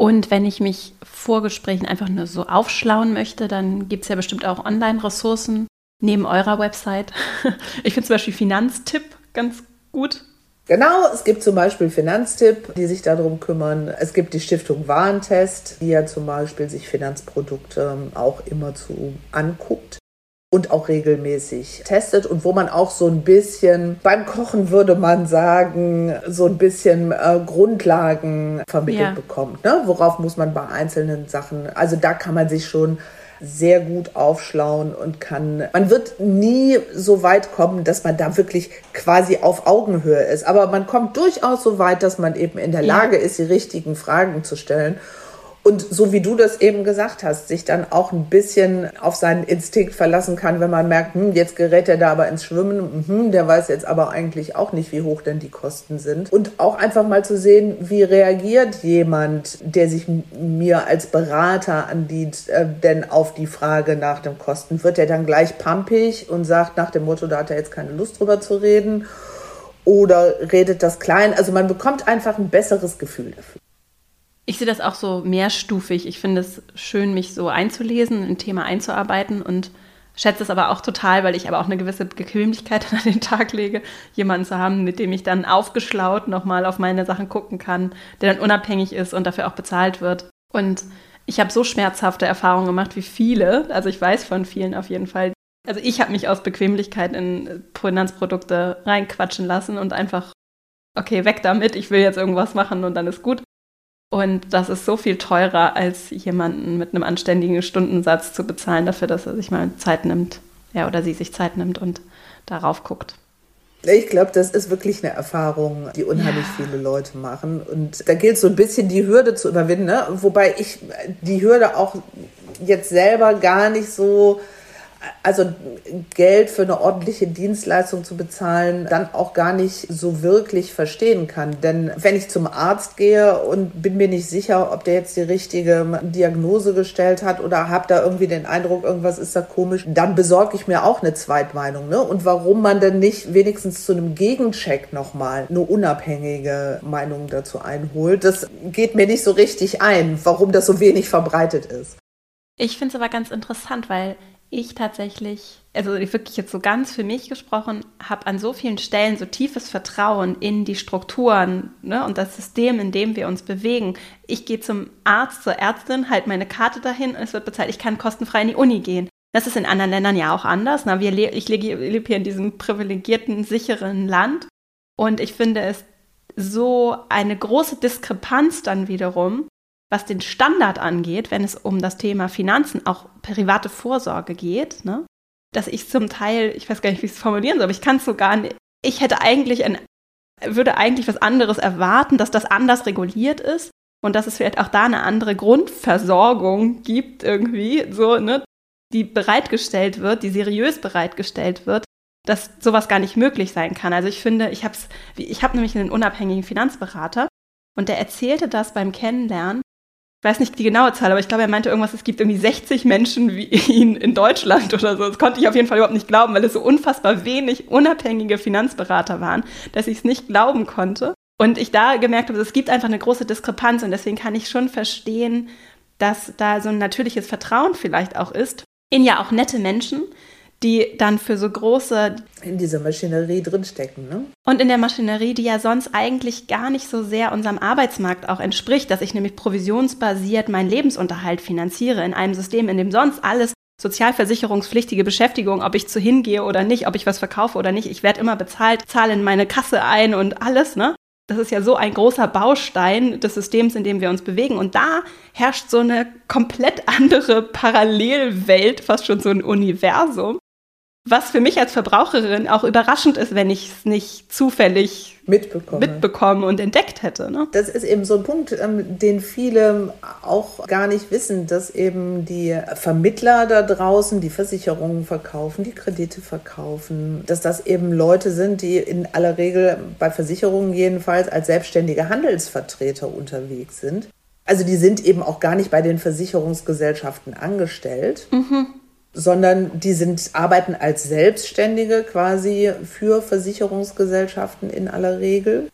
Und wenn ich mich vor Gesprächen einfach nur so aufschlauen möchte, dann gibt es ja bestimmt auch Online-Ressourcen neben eurer Website. Ich finde zum Beispiel Finanztipp ganz gut. Genau, es gibt zum Beispiel Finanztipp, die sich darum kümmern. Es gibt die Stiftung Warentest, die ja zum Beispiel sich Finanzprodukte auch immer zu anguckt. Und auch regelmäßig testet und wo man auch so ein bisschen, beim Kochen würde man sagen, so ein bisschen äh, Grundlagen vermittelt ja. bekommt. Ne? Worauf muss man bei einzelnen Sachen, also da kann man sich schon sehr gut aufschlauen und kann, man wird nie so weit kommen, dass man da wirklich quasi auf Augenhöhe ist. Aber man kommt durchaus so weit, dass man eben in der Lage ist, die richtigen Fragen zu stellen und so wie du das eben gesagt hast, sich dann auch ein bisschen auf seinen Instinkt verlassen kann, wenn man merkt, hm, jetzt gerät er da aber ins Schwimmen, hm, der weiß jetzt aber eigentlich auch nicht, wie hoch denn die Kosten sind. Und auch einfach mal zu sehen, wie reagiert jemand, der sich mir als Berater andient, äh, denn auf die Frage nach den Kosten. Wird er dann gleich pampig und sagt nach dem Motto, da hat er jetzt keine Lust drüber zu reden? Oder redet das klein? Also man bekommt einfach ein besseres Gefühl dafür. Ich sehe das auch so mehrstufig. Ich finde es schön, mich so einzulesen, ein Thema einzuarbeiten und schätze es aber auch total, weil ich aber auch eine gewisse Bequemlichkeit an den Tag lege, jemanden zu haben, mit dem ich dann aufgeschlaut nochmal auf meine Sachen gucken kann, der dann unabhängig ist und dafür auch bezahlt wird. Und ich habe so schmerzhafte Erfahrungen gemacht wie viele, also ich weiß von vielen auf jeden Fall. Also ich habe mich aus Bequemlichkeit in Finanzprodukte reinquatschen lassen und einfach, okay, weg damit, ich will jetzt irgendwas machen und dann ist gut. Und das ist so viel teurer, als jemanden mit einem anständigen Stundensatz zu bezahlen dafür, dass er sich mal Zeit nimmt, ja, oder sie sich Zeit nimmt und darauf guckt. Ich glaube, das ist wirklich eine Erfahrung, die unheimlich ja. viele Leute machen. Und da gilt so ein bisschen die Hürde zu überwinden, ne? wobei ich die Hürde auch jetzt selber gar nicht so also Geld für eine ordentliche Dienstleistung zu bezahlen, dann auch gar nicht so wirklich verstehen kann. Denn wenn ich zum Arzt gehe und bin mir nicht sicher, ob der jetzt die richtige Diagnose gestellt hat oder habe da irgendwie den Eindruck, irgendwas ist da komisch, dann besorge ich mir auch eine Zweitmeinung. Ne? Und warum man denn nicht wenigstens zu einem Gegencheck nochmal eine unabhängige Meinung dazu einholt, das geht mir nicht so richtig ein, warum das so wenig verbreitet ist. Ich finde es aber ganz interessant, weil ich tatsächlich, also wirklich jetzt so ganz für mich gesprochen, habe an so vielen Stellen so tiefes Vertrauen in die Strukturen ne, und das System, in dem wir uns bewegen. Ich gehe zum Arzt, zur Ärztin, halte meine Karte dahin und es wird bezahlt. Ich kann kostenfrei in die Uni gehen. Das ist in anderen Ländern ja auch anders. Na, wir, ich lebe hier in diesem privilegierten, sicheren Land und ich finde es so eine große Diskrepanz dann wiederum was den Standard angeht, wenn es um das Thema Finanzen, auch private Vorsorge geht, ne? dass ich zum Teil, ich weiß gar nicht, wie ich es formulieren soll, aber ich kann es so gar nicht, ich hätte eigentlich ein, würde eigentlich was anderes erwarten, dass das anders reguliert ist und dass es vielleicht auch da eine andere Grundversorgung gibt irgendwie, so, ne, die bereitgestellt wird, die seriös bereitgestellt wird, dass sowas gar nicht möglich sein kann. Also ich finde, ich habe ich habe nämlich einen unabhängigen Finanzberater und der erzählte das beim Kennenlernen, ich weiß nicht die genaue Zahl, aber ich glaube, er meinte irgendwas, es gibt irgendwie 60 Menschen wie ihn in Deutschland oder so. Das konnte ich auf jeden Fall überhaupt nicht glauben, weil es so unfassbar wenig unabhängige Finanzberater waren, dass ich es nicht glauben konnte. Und ich da gemerkt habe, es gibt einfach eine große Diskrepanz und deswegen kann ich schon verstehen, dass da so ein natürliches Vertrauen vielleicht auch ist in ja auch nette Menschen, die dann für so große. In dieser Maschinerie drinstecken, ne? Und in der Maschinerie, die ja sonst eigentlich gar nicht so sehr unserem Arbeitsmarkt auch entspricht, dass ich nämlich provisionsbasiert meinen Lebensunterhalt finanziere in einem System, in dem sonst alles sozialversicherungspflichtige Beschäftigung, ob ich zu hingehe oder nicht, ob ich was verkaufe oder nicht. Ich werde immer bezahlt, zahle in meine Kasse ein und alles, ne? Das ist ja so ein großer Baustein des Systems, in dem wir uns bewegen. Und da herrscht so eine komplett andere Parallelwelt, fast schon so ein Universum, was für mich als Verbraucherin auch überraschend ist, wenn ich es nicht zufällig mitbekomme. mitbekommen und entdeckt hätte. Ne? Das ist eben so ein Punkt, ähm, den viele auch gar nicht wissen, dass eben die Vermittler da draußen, die Versicherungen verkaufen, die Kredite verkaufen, dass das eben Leute sind, die in aller Regel bei Versicherungen jedenfalls als selbstständige Handelsvertreter unterwegs sind. Also die sind eben auch gar nicht bei den Versicherungsgesellschaften angestellt. Mhm sondern die sind, arbeiten als Selbstständige quasi für Versicherungsgesellschaften in aller Regel.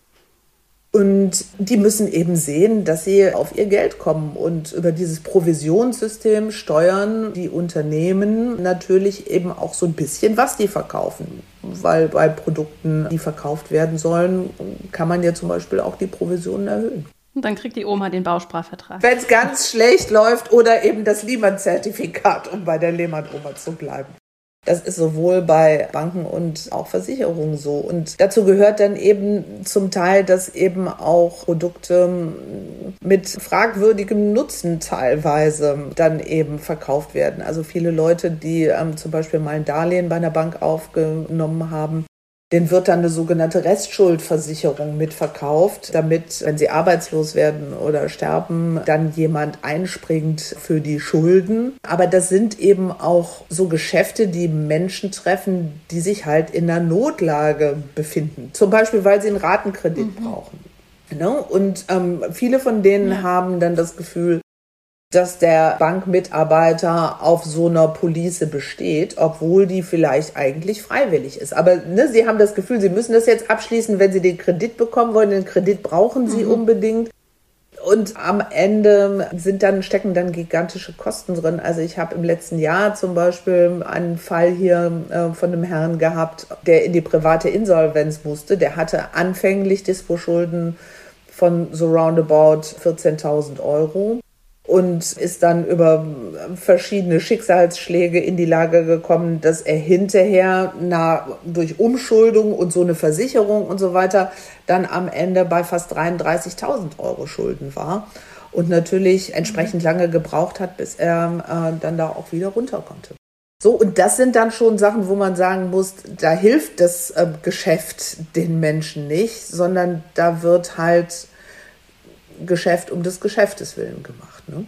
Und die müssen eben sehen, dass sie auf ihr Geld kommen. Und über dieses Provisionssystem steuern die Unternehmen natürlich eben auch so ein bisschen, was die verkaufen. Weil bei Produkten, die verkauft werden sollen, kann man ja zum Beispiel auch die Provisionen erhöhen. Und dann kriegt die Oma den Bausparvertrag. Wenn es ganz schlecht läuft oder eben das Lehmann-Zertifikat, um bei der Lehmann-Oma zu bleiben. Das ist sowohl bei Banken und auch Versicherungen so. Und dazu gehört dann eben zum Teil, dass eben auch Produkte mit fragwürdigem Nutzen teilweise dann eben verkauft werden. Also viele Leute, die ähm, zum Beispiel mal ein Darlehen bei einer Bank aufgenommen haben, den wird dann eine sogenannte Restschuldversicherung mitverkauft, damit, wenn sie arbeitslos werden oder sterben, dann jemand einspringt für die Schulden. Aber das sind eben auch so Geschäfte, die Menschen treffen, die sich halt in einer Notlage befinden. Zum Beispiel, weil sie einen Ratenkredit mhm. brauchen. Ne? Und ähm, viele von denen ja. haben dann das Gefühl, dass der Bankmitarbeiter auf so einer Police besteht, obwohl die vielleicht eigentlich freiwillig ist. Aber ne, sie haben das Gefühl, sie müssen das jetzt abschließen, wenn sie den Kredit bekommen wollen. Den Kredit brauchen sie mhm. unbedingt. Und am Ende sind dann, stecken dann gigantische Kosten drin. Also ich habe im letzten Jahr zum Beispiel einen Fall hier äh, von einem Herrn gehabt, der in die private Insolvenz musste. Der hatte anfänglich Dispo-Schulden von so roundabout 14.000 Euro und ist dann über verschiedene Schicksalsschläge in die Lage gekommen, dass er hinterher na, durch Umschuldung und so eine Versicherung und so weiter dann am Ende bei fast 33.000 Euro Schulden war und natürlich entsprechend lange gebraucht hat, bis er äh, dann da auch wieder runter konnte. So, und das sind dann schon Sachen, wo man sagen muss, da hilft das äh, Geschäft den Menschen nicht, sondern da wird halt Geschäft um des Geschäftes willen gemacht. Ne?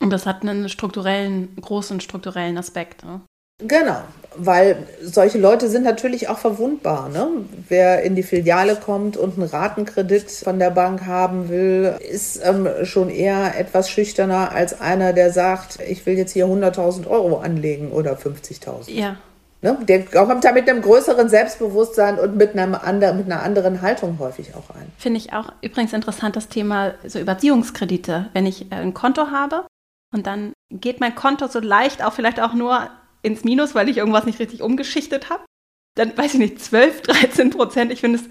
Und das hat einen strukturellen, großen strukturellen Aspekt. Ne? Genau, weil solche Leute sind natürlich auch verwundbar. Ne? Wer in die Filiale kommt und einen Ratenkredit von der Bank haben will, ist ähm, schon eher etwas schüchterner als einer, der sagt, ich will jetzt hier 100.000 Euro anlegen oder 50.000. Ja. Ne? Der kommt da mit einem größeren Selbstbewusstsein und mit, einem andre, mit einer anderen Haltung häufig auch ein. Finde ich auch übrigens interessant, das Thema so Überziehungskredite. Wenn ich äh, ein Konto habe und dann geht mein Konto so leicht auch vielleicht auch nur ins Minus, weil ich irgendwas nicht richtig umgeschichtet habe, dann weiß ich nicht, 12, 13 Prozent. Ich finde es,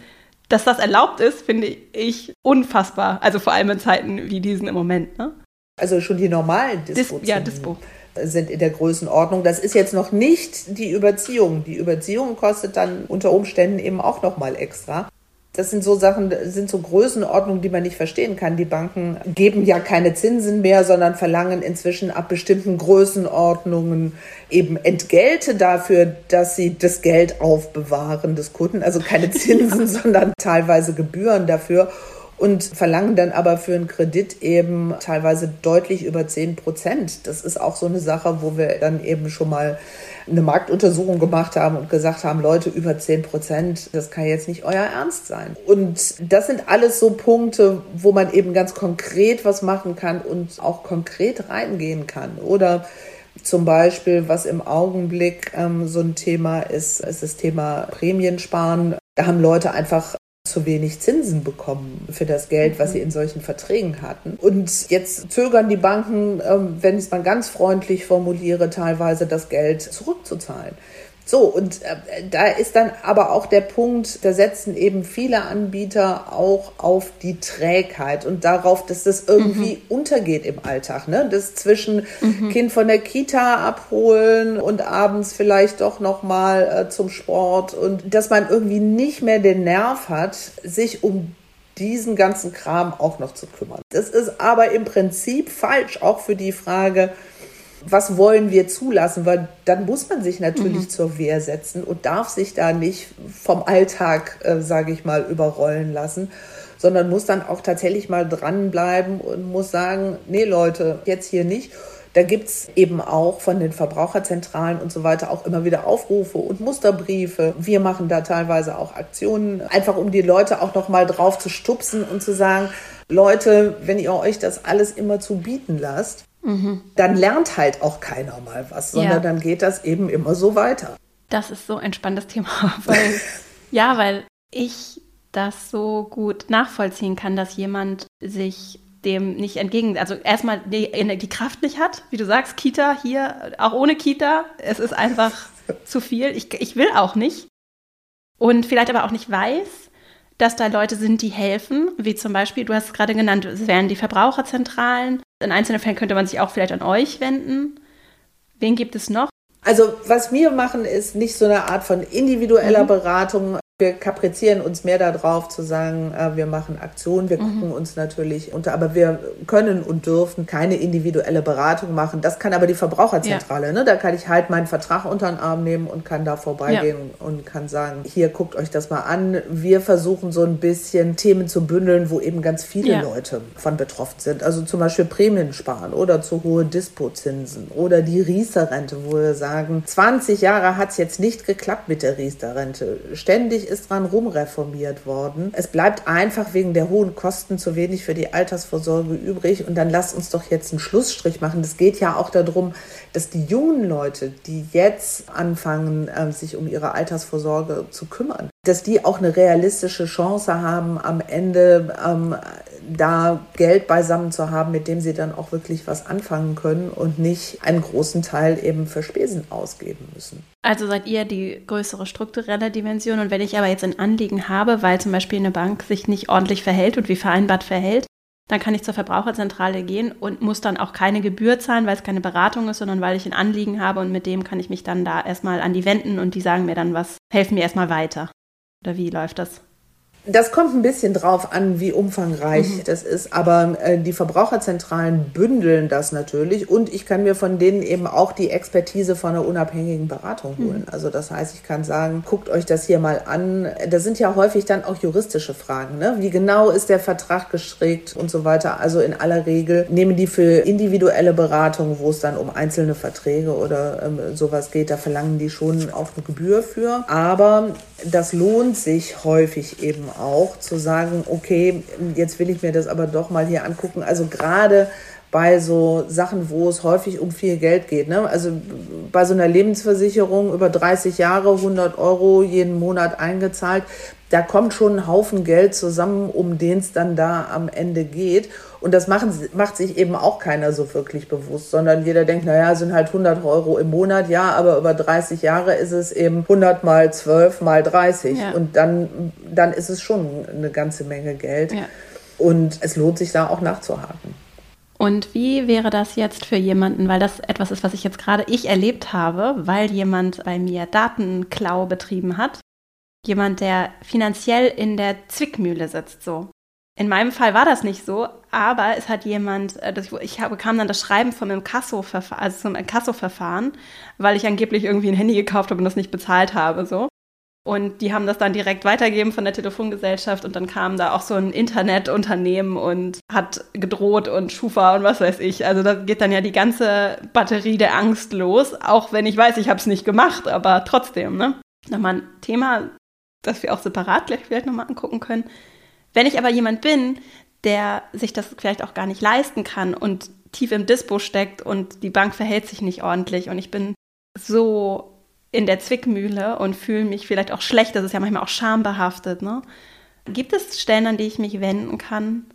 dass das erlaubt ist, finde ich unfassbar. Also vor allem in Zeiten wie diesen im Moment. Ne? Also schon die normalen Dispo. Dis ja, Dispo sind in der Größenordnung. Das ist jetzt noch nicht die Überziehung. Die Überziehung kostet dann unter Umständen eben auch noch mal extra. Das sind so Sachen, sind so Größenordnungen, die man nicht verstehen kann. Die Banken geben ja keine Zinsen mehr, sondern verlangen inzwischen ab bestimmten Größenordnungen eben Entgelte dafür, dass sie das Geld aufbewahren des Kunden. Also keine Zinsen, sondern teilweise Gebühren dafür und verlangen dann aber für einen Kredit eben teilweise deutlich über 10 Prozent. Das ist auch so eine Sache, wo wir dann eben schon mal eine Marktuntersuchung gemacht haben und gesagt haben, Leute, über 10 Prozent, das kann jetzt nicht euer Ernst sein. Und das sind alles so Punkte, wo man eben ganz konkret was machen kann und auch konkret reingehen kann. Oder zum Beispiel, was im Augenblick ähm, so ein Thema ist, ist das Thema Prämiensparen. Da haben Leute einfach zu wenig Zinsen bekommen für das Geld, was sie in solchen Verträgen hatten. Und jetzt zögern die Banken, ähm, wenn ich es mal ganz freundlich formuliere, teilweise das Geld zurückzuzahlen. So, und äh, da ist dann aber auch der Punkt, da setzen eben viele Anbieter auch auf die Trägheit und darauf, dass das irgendwie mhm. untergeht im Alltag. Ne? Das zwischen mhm. Kind von der Kita abholen und abends vielleicht doch nochmal äh, zum Sport und dass man irgendwie nicht mehr den Nerv hat, sich um diesen ganzen Kram auch noch zu kümmern. Das ist aber im Prinzip falsch, auch für die Frage, was wollen wir zulassen? Weil dann muss man sich natürlich mhm. zur Wehr setzen und darf sich da nicht vom Alltag, äh, sage ich mal, überrollen lassen, sondern muss dann auch tatsächlich mal dranbleiben und muss sagen, nee Leute, jetzt hier nicht. Da gibt es eben auch von den Verbraucherzentralen und so weiter auch immer wieder Aufrufe und Musterbriefe. Wir machen da teilweise auch Aktionen, einfach um die Leute auch noch mal drauf zu stupsen und zu sagen, Leute, wenn ihr euch das alles immer zu bieten lasst, mhm. dann lernt halt auch keiner mal was, sondern ja. dann geht das eben immer so weiter. Das ist so ein spannendes Thema, weil, ja, weil ich das so gut nachvollziehen kann, dass jemand sich dem nicht entgegen, also erstmal die, die Kraft nicht hat, wie du sagst, Kita hier, auch ohne Kita, es ist einfach zu viel. Ich, ich will auch nicht. Und vielleicht aber auch nicht weiß, dass da Leute sind, die helfen, wie zum Beispiel, du hast es gerade genannt, es wären die Verbraucherzentralen. In einzelnen Fällen könnte man sich auch vielleicht an euch wenden. Wen gibt es noch? Also was wir machen, ist nicht so eine Art von individueller mhm. Beratung, wir kaprizieren uns mehr darauf zu sagen, äh, wir machen Aktionen, wir mhm. gucken uns natürlich unter, aber wir können und dürfen keine individuelle Beratung machen. Das kann aber die Verbraucherzentrale. Ja. Ne? Da kann ich halt meinen Vertrag unter den Arm nehmen und kann da vorbeigehen ja. und kann sagen, hier guckt euch das mal an. Wir versuchen so ein bisschen Themen zu bündeln, wo eben ganz viele ja. Leute von betroffen sind. Also zum Beispiel Prämien sparen oder zu hohe Dispozinsen oder die Riester-Rente, wo wir sagen, 20 Jahre hat es jetzt nicht geklappt mit der Riester-Rente. Ständig Ständig ist dran rumreformiert worden. Es bleibt einfach wegen der hohen Kosten zu wenig für die Altersvorsorge übrig. Und dann lasst uns doch jetzt einen Schlussstrich machen. Es geht ja auch darum, dass die jungen Leute, die jetzt anfangen, ähm, sich um ihre Altersvorsorge zu kümmern, dass die auch eine realistische Chance haben, am Ende ähm, da Geld beisammen zu haben, mit dem sie dann auch wirklich was anfangen können und nicht einen großen Teil eben für Spesen ausgeben müssen. Also seid ihr die größere strukturelle Dimension und wenn ich aber jetzt ein Anliegen habe, weil zum Beispiel eine Bank sich nicht ordentlich verhält und wie vereinbart verhält, dann kann ich zur Verbraucherzentrale gehen und muss dann auch keine Gebühr zahlen, weil es keine Beratung ist, sondern weil ich ein Anliegen habe und mit dem kann ich mich dann da erstmal an die wenden und die sagen mir dann was, helfen mir erstmal weiter. Oder wie läuft das? Das kommt ein bisschen drauf an, wie umfangreich mhm. das ist, aber äh, die Verbraucherzentralen bündeln das natürlich und ich kann mir von denen eben auch die Expertise von einer unabhängigen Beratung holen. Mhm. Also das heißt, ich kann sagen, guckt euch das hier mal an. Das sind ja häufig dann auch juristische Fragen. Ne? Wie genau ist der Vertrag gestrickt und so weiter. Also in aller Regel nehmen die für individuelle Beratung, wo es dann um einzelne Verträge oder ähm, sowas geht, da verlangen die schon auch eine Gebühr für. Aber das lohnt sich häufig eben auch zu sagen, okay, jetzt will ich mir das aber doch mal hier angucken. Also gerade bei so Sachen, wo es häufig um viel Geld geht. Ne? Also bei so einer Lebensversicherung über 30 Jahre, 100 Euro jeden Monat eingezahlt, da kommt schon ein Haufen Geld zusammen, um den es dann da am Ende geht. Und das machen, macht sich eben auch keiner so wirklich bewusst, sondern jeder denkt, naja, sind halt 100 Euro im Monat, ja, aber über 30 Jahre ist es eben 100 mal 12 mal 30. Ja. Und dann, dann ist es schon eine ganze Menge Geld. Ja. Und es lohnt sich da auch nachzuhaken. Und wie wäre das jetzt für jemanden, weil das etwas ist, was ich jetzt gerade ich erlebt habe, weil jemand bei mir Datenklau betrieben hat. Jemand, der finanziell in der Zwickmühle sitzt, so. In meinem Fall war das nicht so, aber es hat jemand, äh, ich bekam dann das Schreiben vom Inkasso-Verfahren, also zum Inkasso-Verfahren, weil ich angeblich irgendwie ein Handy gekauft habe und das nicht bezahlt habe, so. Und die haben das dann direkt weitergegeben von der Telefongesellschaft und dann kam da auch so ein Internetunternehmen und hat gedroht und Schufa und was weiß ich. Also da geht dann ja die ganze Batterie der Angst los, auch wenn ich weiß, ich habe es nicht gemacht, aber trotzdem, ne? Nochmal ein Thema, das wir auch separat gleich vielleicht nochmal angucken können. Wenn ich aber jemand bin, der sich das vielleicht auch gar nicht leisten kann und tief im Dispo steckt und die Bank verhält sich nicht ordentlich und ich bin so in der Zwickmühle und fühle mich vielleicht auch schlecht, das ist ja manchmal auch schambehaftet. Ne? Gibt es Stellen, an die ich mich wenden kann,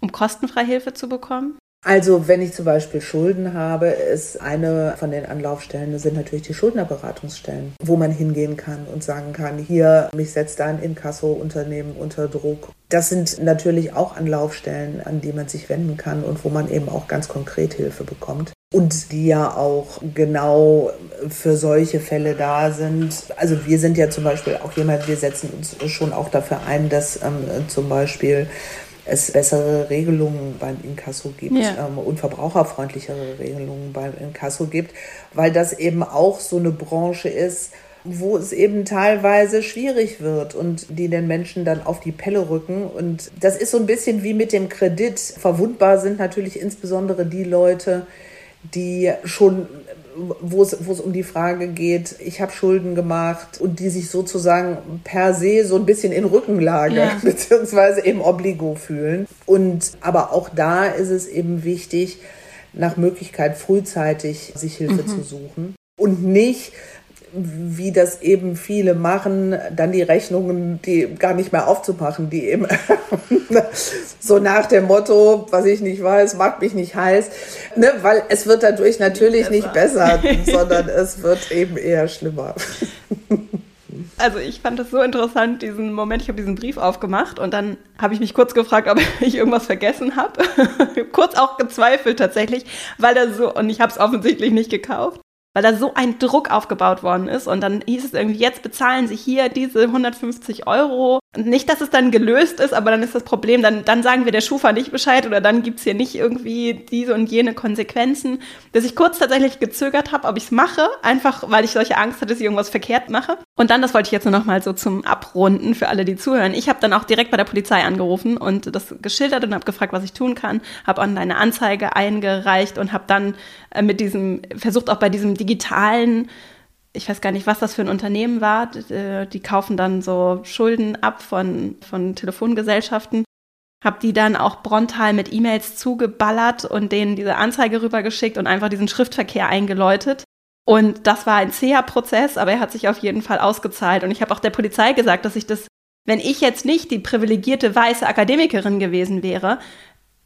um kostenfrei Hilfe zu bekommen? Also wenn ich zum Beispiel Schulden habe, ist eine von den Anlaufstellen, sind natürlich die Schuldnerberatungsstellen, wo man hingehen kann und sagen kann, hier, mich setzt ein Inkasso-Unternehmen unter Druck. Das sind natürlich auch Anlaufstellen, an die man sich wenden kann und wo man eben auch ganz konkret Hilfe bekommt. Und die ja auch genau für solche Fälle da sind. Also wir sind ja zum Beispiel auch jemand, wir setzen uns schon auch dafür ein, dass ähm, zum Beispiel es bessere Regelungen beim Inkasso gibt ja. ähm, und verbraucherfreundlichere Regelungen beim Inkasso gibt, weil das eben auch so eine Branche ist, wo es eben teilweise schwierig wird und die den Menschen dann auf die Pelle rücken. Und das ist so ein bisschen wie mit dem Kredit. Verwundbar sind natürlich insbesondere die Leute, die schon wo es, wo es um die Frage geht, ich habe Schulden gemacht und die sich sozusagen per se so ein bisschen in Rückenlage ja. beziehungsweise im Obligo fühlen. Und aber auch da ist es eben wichtig, nach Möglichkeit frühzeitig sich Hilfe mhm. zu suchen und nicht wie das eben viele machen, dann die Rechnungen, die gar nicht mehr aufzumachen, die eben so nach dem Motto, was ich nicht weiß, macht mich nicht heiß, ne? weil es wird dadurch natürlich nicht besser, nicht besser sondern es wird eben eher schlimmer. Also ich fand das so interessant, diesen Moment, ich habe diesen Brief aufgemacht und dann habe ich mich kurz gefragt, ob ich irgendwas vergessen habe. kurz auch gezweifelt tatsächlich, weil er so, und ich habe es offensichtlich nicht gekauft. Weil da so ein Druck aufgebaut worden ist. Und dann hieß es irgendwie, jetzt bezahlen Sie hier diese 150 Euro. Nicht, dass es dann gelöst ist, aber dann ist das Problem, dann, dann sagen wir der Schufa nicht Bescheid oder dann gibt es hier nicht irgendwie diese und jene Konsequenzen. Dass ich kurz tatsächlich gezögert habe, ob ich es mache, einfach weil ich solche Angst hatte, dass ich irgendwas verkehrt mache. Und dann, das wollte ich jetzt nur noch mal so zum Abrunden für alle, die zuhören. Ich habe dann auch direkt bei der Polizei angerufen und das geschildert und habe gefragt, was ich tun kann, habe online eine Anzeige eingereicht und habe dann äh, mit diesem, versucht auch bei diesem digitalen, ich weiß gar nicht, was das für ein Unternehmen war, die, die kaufen dann so Schulden ab von, von Telefongesellschaften, habe die dann auch Brontal mit E-Mails zugeballert und denen diese Anzeige rübergeschickt und einfach diesen Schriftverkehr eingeläutet. Und das war ein zäher Prozess, aber er hat sich auf jeden Fall ausgezahlt. Und ich habe auch der Polizei gesagt, dass ich das, wenn ich jetzt nicht die privilegierte weiße Akademikerin gewesen wäre,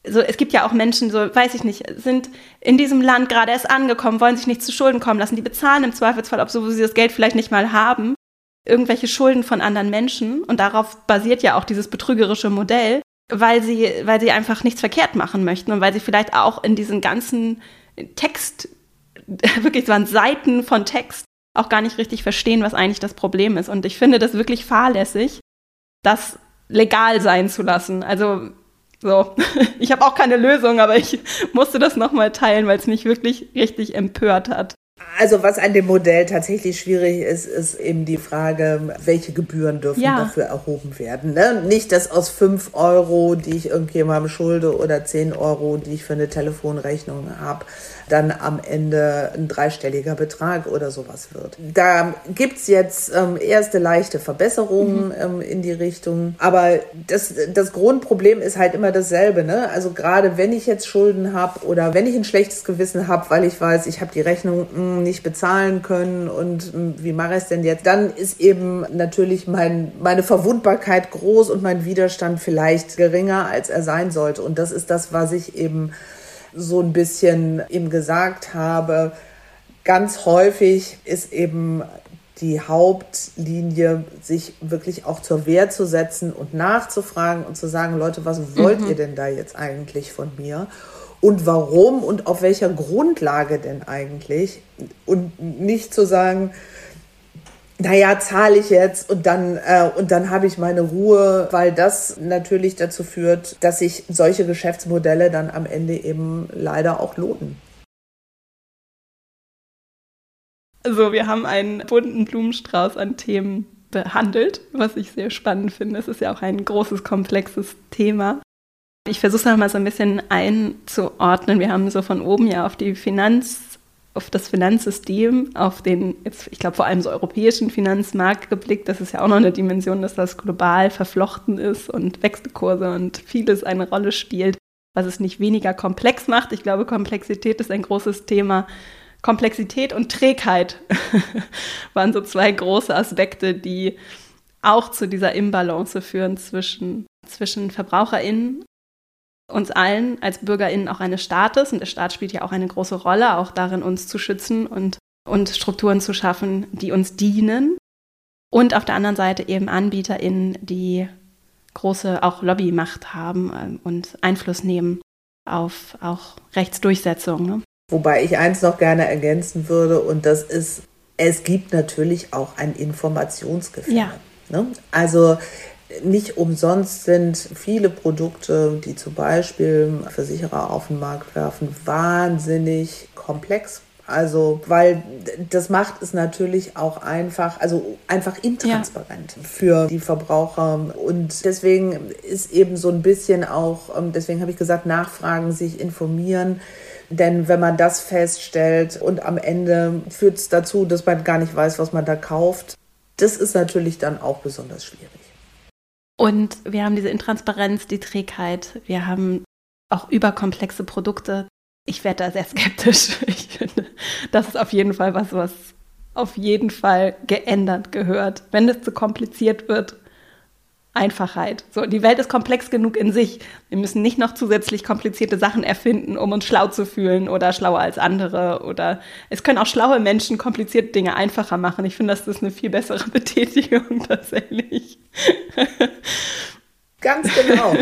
so, es gibt ja auch Menschen, so, weiß ich nicht, sind in diesem Land gerade erst angekommen, wollen sich nicht zu Schulden kommen lassen. Die bezahlen im Zweifelsfall, obwohl sie das Geld vielleicht nicht mal haben, irgendwelche Schulden von anderen Menschen. Und darauf basiert ja auch dieses betrügerische Modell, weil sie, weil sie einfach nichts verkehrt machen möchten und weil sie vielleicht auch in diesen ganzen Text, wirklich, es waren Seiten von Text, auch gar nicht richtig verstehen, was eigentlich das Problem ist. Und ich finde das wirklich fahrlässig, das legal sein zu lassen. Also so, ich habe auch keine Lösung, aber ich musste das nochmal teilen, weil es mich wirklich richtig empört hat. Also was an dem Modell tatsächlich schwierig ist, ist eben die Frage, welche Gebühren dürfen ja. dafür erhoben werden. Ne? Nicht, dass aus 5 Euro, die ich irgendjemandem schulde, oder 10 Euro, die ich für eine Telefonrechnung habe, dann am Ende ein dreistelliger Betrag oder sowas wird. Da gibt es jetzt ähm, erste leichte Verbesserungen mhm. ähm, in die Richtung. Aber das, das Grundproblem ist halt immer dasselbe. Ne? Also gerade wenn ich jetzt Schulden habe oder wenn ich ein schlechtes Gewissen habe, weil ich weiß, ich habe die Rechnung mh, hm, nicht bezahlen können und mh, hm, wie mache ich es denn jetzt, dann ist eben natürlich mein, meine Verwundbarkeit groß und mein Widerstand vielleicht geringer, als er sein sollte. Und das ist das, was ich eben so ein bisschen ihm gesagt habe. Ganz häufig ist eben die Hauptlinie, sich wirklich auch zur Wehr zu setzen und nachzufragen und zu sagen, Leute, was wollt mhm. ihr denn da jetzt eigentlich von mir? Und warum und auf welcher Grundlage denn eigentlich? Und nicht zu sagen, naja, zahle ich jetzt und dann, äh, dann habe ich meine Ruhe, weil das natürlich dazu führt, dass sich solche Geschäftsmodelle dann am Ende eben leider auch lohnen. Also wir haben einen bunten Blumenstrauß an Themen behandelt, was ich sehr spannend finde. Es ist ja auch ein großes, komplexes Thema. Ich versuche es nochmal so ein bisschen einzuordnen. Wir haben so von oben ja auf die Finanz auf das Finanzsystem, auf den, jetzt, ich glaube, vor allem so europäischen Finanzmarkt geblickt. Das ist ja auch noch eine Dimension, dass das global verflochten ist und Wechselkurse und vieles eine Rolle spielt, was es nicht weniger komplex macht. Ich glaube, Komplexität ist ein großes Thema. Komplexität und Trägheit waren so zwei große Aspekte, die auch zu dieser Imbalance führen zwischen, zwischen VerbraucherInnen uns allen als BürgerInnen auch eines Staates, und der Staat spielt ja auch eine große Rolle, auch darin, uns zu schützen und, und Strukturen zu schaffen, die uns dienen. Und auf der anderen Seite eben AnbieterInnen, die große auch Lobbymacht haben ähm, und Einfluss nehmen auf auch Rechtsdurchsetzung. Ne? Wobei ich eins noch gerne ergänzen würde, und das ist, es gibt natürlich auch ein Informationsgefälle. Ja. Ne? Also nicht umsonst sind viele Produkte, die zum Beispiel Versicherer auf den Markt werfen, wahnsinnig komplex. Also, weil das macht es natürlich auch einfach, also einfach intransparent ja. für die Verbraucher. Und deswegen ist eben so ein bisschen auch, ähm, deswegen habe ich gesagt, nachfragen, sich informieren. Denn wenn man das feststellt und am Ende führt es dazu, dass man gar nicht weiß, was man da kauft, das ist natürlich dann auch besonders schwierig. Und wir haben diese Intransparenz, die Trägheit. Wir haben auch überkomplexe Produkte. Ich werde da sehr skeptisch. Ich finde, das ist auf jeden Fall was, was auf jeden Fall geändert gehört. Wenn es zu kompliziert wird, Einfachheit. So, die Welt ist komplex genug in sich. Wir müssen nicht noch zusätzlich komplizierte Sachen erfinden, um uns schlau zu fühlen oder schlauer als andere. Oder es können auch schlaue Menschen komplizierte Dinge einfacher machen. Ich finde, das ist eine viel bessere Betätigung tatsächlich. Ganz genau.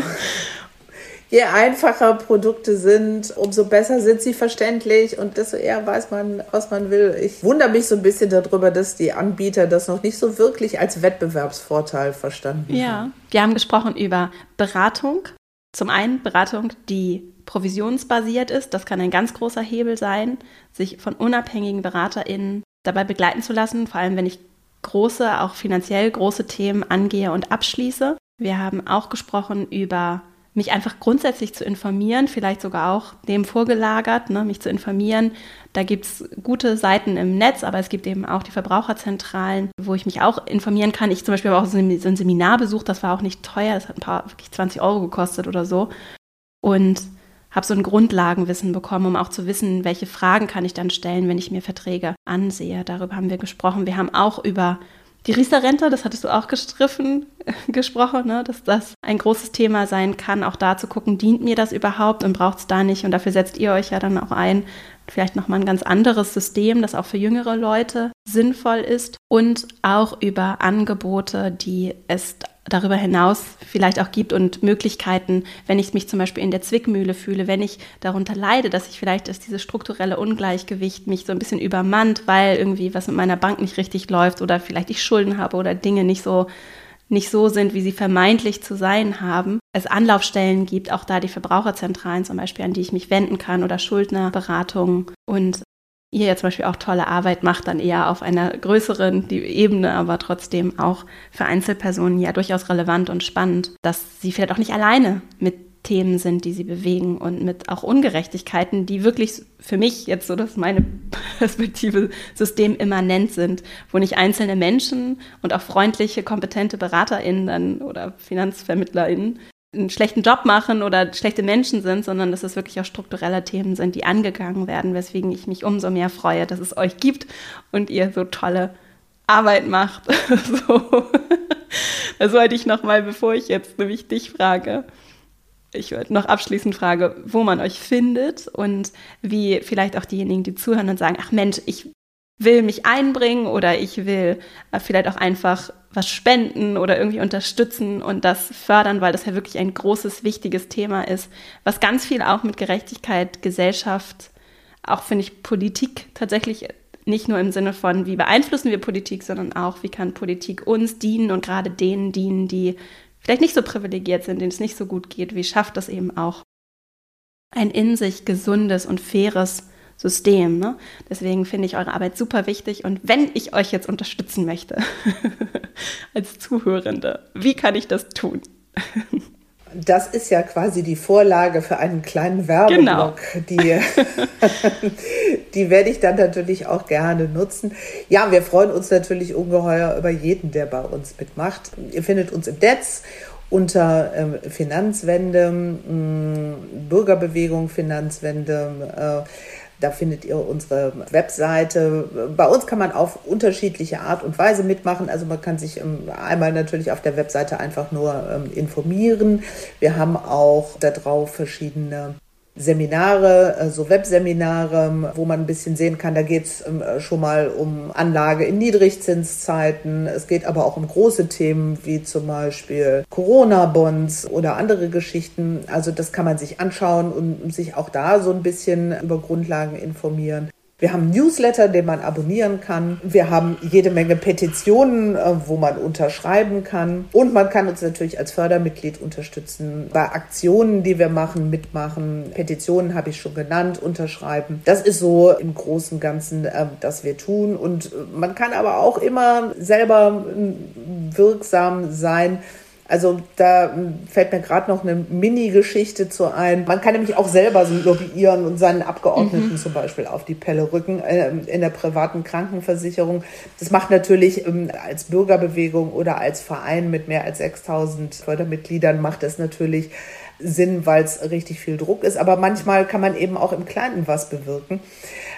je einfacher Produkte sind, umso besser sind sie verständlich und desto eher weiß man, was man will. Ich wundere mich so ein bisschen darüber, dass die Anbieter das noch nicht so wirklich als Wettbewerbsvorteil verstanden ja. haben. Ja, wir haben gesprochen über Beratung. Zum einen Beratung, die provisionsbasiert ist. Das kann ein ganz großer Hebel sein, sich von unabhängigen BeraterInnen dabei begleiten zu lassen, vor allem wenn ich große, auch finanziell große Themen angehe und abschließe. Wir haben auch gesprochen über mich einfach grundsätzlich zu informieren, vielleicht sogar auch dem vorgelagert, ne, mich zu informieren. Da gibt es gute Seiten im Netz, aber es gibt eben auch die Verbraucherzentralen, wo ich mich auch informieren kann. Ich zum Beispiel habe auch so ein Seminar besucht, das war auch nicht teuer, das hat ein paar, wirklich 20 Euro gekostet oder so. Und habe so ein Grundlagenwissen bekommen, um auch zu wissen, welche Fragen kann ich dann stellen, wenn ich mir Verträge ansehe. Darüber haben wir gesprochen. Wir haben auch über die Riester-Rente, das hattest du auch gestriffen, gesprochen, ne? dass das ein großes Thema sein kann, auch da zu gucken, dient mir das überhaupt und braucht es da nicht. Und dafür setzt ihr euch ja dann auch ein, vielleicht nochmal ein ganz anderes System, das auch für jüngere Leute sinnvoll ist. Und auch über Angebote, die es darüber hinaus vielleicht auch gibt und Möglichkeiten, wenn ich mich zum Beispiel in der Zwickmühle fühle, wenn ich darunter leide, dass ich vielleicht ist dieses strukturelle Ungleichgewicht mich so ein bisschen übermannt, weil irgendwie was mit meiner Bank nicht richtig läuft oder vielleicht ich Schulden habe oder Dinge nicht so nicht so sind, wie sie vermeintlich zu sein haben. Es Anlaufstellen gibt, auch da die Verbraucherzentralen zum Beispiel, an die ich mich wenden kann oder Schuldnerberatungen und ihr ja zum Beispiel auch tolle Arbeit macht, dann eher auf einer größeren Ebene, aber trotzdem auch für Einzelpersonen ja durchaus relevant und spannend, dass sie vielleicht auch nicht alleine mit Themen sind, die sie bewegen und mit auch Ungerechtigkeiten, die wirklich für mich jetzt so, dass meine Perspektive systemimmanent sind, wo nicht einzelne Menschen und auch freundliche, kompetente BeraterInnen dann oder FinanzvermittlerInnen einen schlechten Job machen oder schlechte Menschen sind, sondern dass es wirklich auch strukturelle Themen sind, die angegangen werden, weswegen ich mich umso mehr freue, dass es euch gibt und ihr so tolle Arbeit macht. so. Das wollte ich noch mal, bevor ich jetzt nämlich dich frage, ich wollte noch abschließend fragen, wo man euch findet und wie vielleicht auch diejenigen, die zuhören und sagen, ach Mensch, ich will mich einbringen oder ich will äh, vielleicht auch einfach was spenden oder irgendwie unterstützen und das fördern, weil das ja wirklich ein großes, wichtiges Thema ist, was ganz viel auch mit Gerechtigkeit, Gesellschaft, auch finde ich Politik tatsächlich nicht nur im Sinne von, wie beeinflussen wir Politik, sondern auch, wie kann Politik uns dienen und gerade denen dienen, die vielleicht nicht so privilegiert sind, denen es nicht so gut geht, wie schafft das eben auch ein in sich gesundes und faires System. Ne? Deswegen finde ich eure Arbeit super wichtig. Und wenn ich euch jetzt unterstützen möchte, als Zuhörende, wie kann ich das tun? Das ist ja quasi die Vorlage für einen kleinen Werbeblock. Genau. Die, die werde ich dann natürlich auch gerne nutzen. Ja, wir freuen uns natürlich ungeheuer über jeden, der bei uns mitmacht. Ihr findet uns im Netz unter äh, Finanzwende, mh, Bürgerbewegung Finanzwende. Äh, da findet ihr unsere Webseite. Bei uns kann man auf unterschiedliche Art und Weise mitmachen. Also man kann sich ähm, einmal natürlich auf der Webseite einfach nur ähm, informieren. Wir haben auch darauf verschiedene Seminare, so also Webseminare, wo man ein bisschen sehen kann, da geht es ähm, schon mal um Anlage in Niedrigzinszeiten. Es geht aber auch um große Themen wie zum Beispiel Corona-Bonds oder andere Geschichten. Also das kann man sich anschauen und sich auch da so ein bisschen über Grundlagen informieren. Wir haben Newsletter, den man abonnieren kann. Wir haben jede Menge Petitionen, äh, wo man unterschreiben kann. Und man kann uns natürlich als Fördermitglied unterstützen bei Aktionen, die wir machen, mitmachen. Petitionen habe ich schon genannt, unterschreiben. Das ist so im Großen und Ganzen, äh, das wir tun. Und äh, man kann aber auch immer selber wirksam sein also da fällt mir gerade noch eine Mini-Geschichte zu ein. Man kann nämlich auch selber so lobbyieren und seinen Abgeordneten mhm. zum Beispiel auf die Pelle rücken äh, in der privaten Krankenversicherung. Das macht natürlich ähm, als Bürgerbewegung oder als Verein mit mehr als 6000 Fördermitgliedern macht das natürlich Sinn, weil es richtig viel Druck ist. Aber manchmal kann man eben auch im Kleinen was bewirken.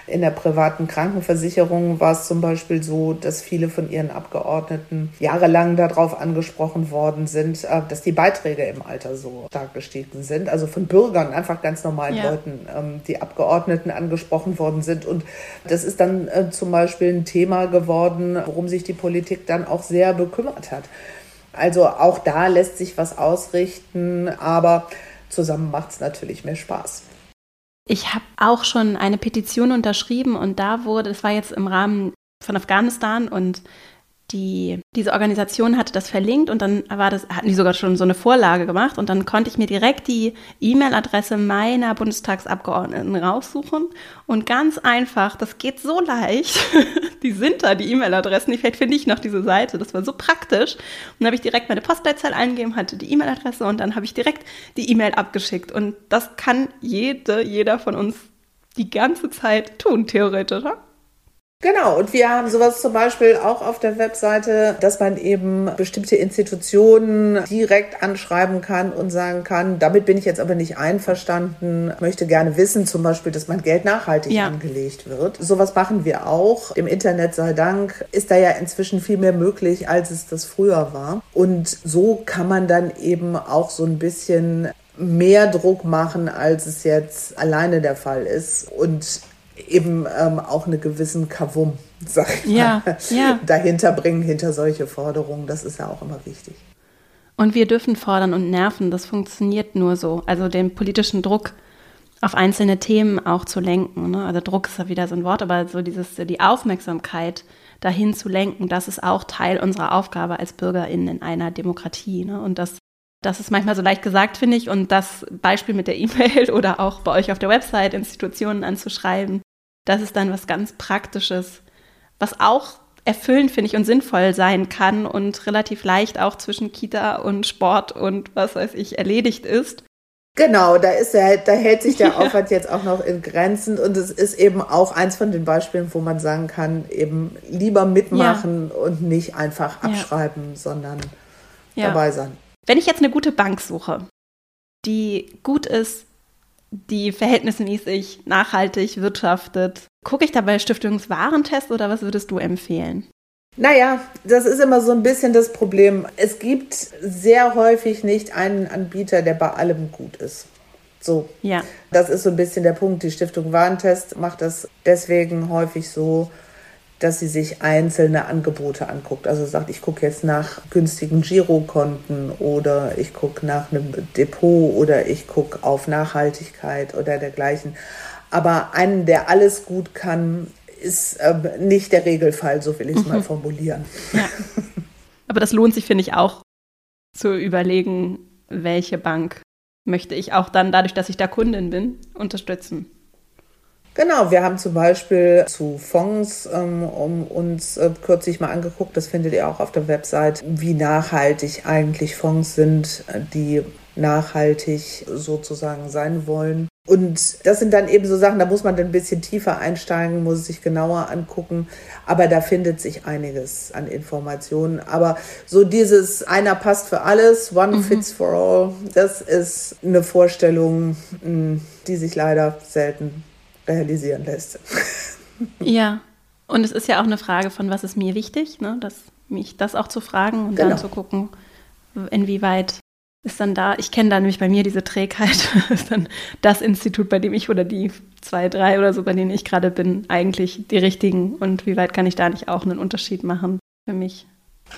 In der privaten Krankenversicherung war es zum Beispiel so, dass viele von ihren Abgeordneten jahrelang darauf angesprochen worden sind, äh, dass die Beiträge im Alter so stark gestiegen sind. Also von Bürgern, einfach ganz normalen ja. Leuten, ähm, die Abgeordneten angesprochen worden sind. Und das ist dann äh, zum Beispiel ein Thema geworden, worum sich die Politik dann auch sehr bekümmert hat. Also auch da lässt sich was ausrichten, aber zusammen macht es natürlich mehr Spaß. Ich habe auch schon eine Petition unterschrieben und da wurde, das war jetzt im Rahmen von Afghanistan und die, diese Organisation hatte das verlinkt und dann war das, hatten die sogar schon so eine Vorlage gemacht und dann konnte ich mir direkt die E-Mail-Adresse meiner Bundestagsabgeordneten raussuchen und ganz einfach, das geht so leicht, die sind da, die E-Mail-Adressen, vielleicht finde ich noch diese Seite, das war so praktisch und dann habe ich direkt meine Postleitzahl eingegeben, hatte die E-Mail-Adresse und dann habe ich direkt die E-Mail abgeschickt und das kann jede, jeder von uns die ganze Zeit tun, theoretisch. Oder? Genau, und wir haben sowas zum Beispiel auch auf der Webseite, dass man eben bestimmte Institutionen direkt anschreiben kann und sagen kann, damit bin ich jetzt aber nicht einverstanden, möchte gerne wissen, zum Beispiel, dass mein Geld nachhaltig ja. angelegt wird. Sowas machen wir auch. Im Internet sei Dank ist da ja inzwischen viel mehr möglich, als es das früher war. Und so kann man dann eben auch so ein bisschen mehr Druck machen, als es jetzt alleine der Fall ist. Und eben ähm, auch einen gewissen Kavum, sag ich ja, mal, ja. dahinter bringen, hinter solche Forderungen. Das ist ja auch immer wichtig. Und wir dürfen fordern und nerven. Das funktioniert nur so. Also den politischen Druck auf einzelne Themen auch zu lenken. Ne? Also Druck ist ja wieder so ein Wort, aber so dieses, die Aufmerksamkeit dahin zu lenken, das ist auch Teil unserer Aufgabe als BürgerInnen in einer Demokratie. Ne? Und das, das ist manchmal so leicht gesagt, finde ich. Und das Beispiel mit der E-Mail oder auch bei euch auf der Website Institutionen anzuschreiben, das ist dann was ganz Praktisches, was auch erfüllend, finde ich, und sinnvoll sein kann und relativ leicht auch zwischen Kita und Sport und was weiß ich erledigt ist. Genau, da ist er, da hält sich der Aufwand jetzt auch noch in Grenzen und es ist eben auch eins von den Beispielen, wo man sagen kann, eben lieber mitmachen ja. und nicht einfach abschreiben, ja. sondern ja. dabei sein. Wenn ich jetzt eine gute Bank suche, die gut ist die verhältnismäßig nachhaltig wirtschaftet. Gucke ich dabei Stiftungswarentest oder was würdest du empfehlen? Naja, das ist immer so ein bisschen das Problem. Es gibt sehr häufig nicht einen Anbieter, der bei allem gut ist. So. Ja. Das ist so ein bisschen der Punkt. Die Stiftung Warentest macht das deswegen häufig so, dass sie sich einzelne Angebote anguckt. Also sagt, ich gucke jetzt nach günstigen Girokonten oder ich gucke nach einem Depot oder ich gucke auf Nachhaltigkeit oder dergleichen. Aber einen, der alles gut kann, ist äh, nicht der Regelfall, so will ich es mhm. mal formulieren. Ja. Aber das lohnt sich, finde ich, auch zu überlegen, welche Bank möchte ich auch dann, dadurch, dass ich da Kundin bin, unterstützen. Genau, wir haben zum Beispiel zu Fonds ähm, um uns äh, kürzlich mal angeguckt, das findet ihr auch auf der Website, wie nachhaltig eigentlich Fonds sind, die nachhaltig sozusagen sein wollen. Und das sind dann eben so Sachen, da muss man dann ein bisschen tiefer einsteigen, muss sich genauer angucken. Aber da findet sich einiges an Informationen. Aber so dieses einer passt für alles, one mhm. fits for all, das ist eine Vorstellung, die sich leider selten realisieren lässt. Ja, und es ist ja auch eine Frage von, was ist mir wichtig, ne? das, mich das auch zu fragen und genau. dann zu gucken, inwieweit ist dann da, ich kenne da nämlich bei mir diese Trägheit, ist dann das Institut, bei dem ich oder die zwei, drei oder so, bei denen ich gerade bin, eigentlich die richtigen und wie weit kann ich da nicht auch einen Unterschied machen für mich?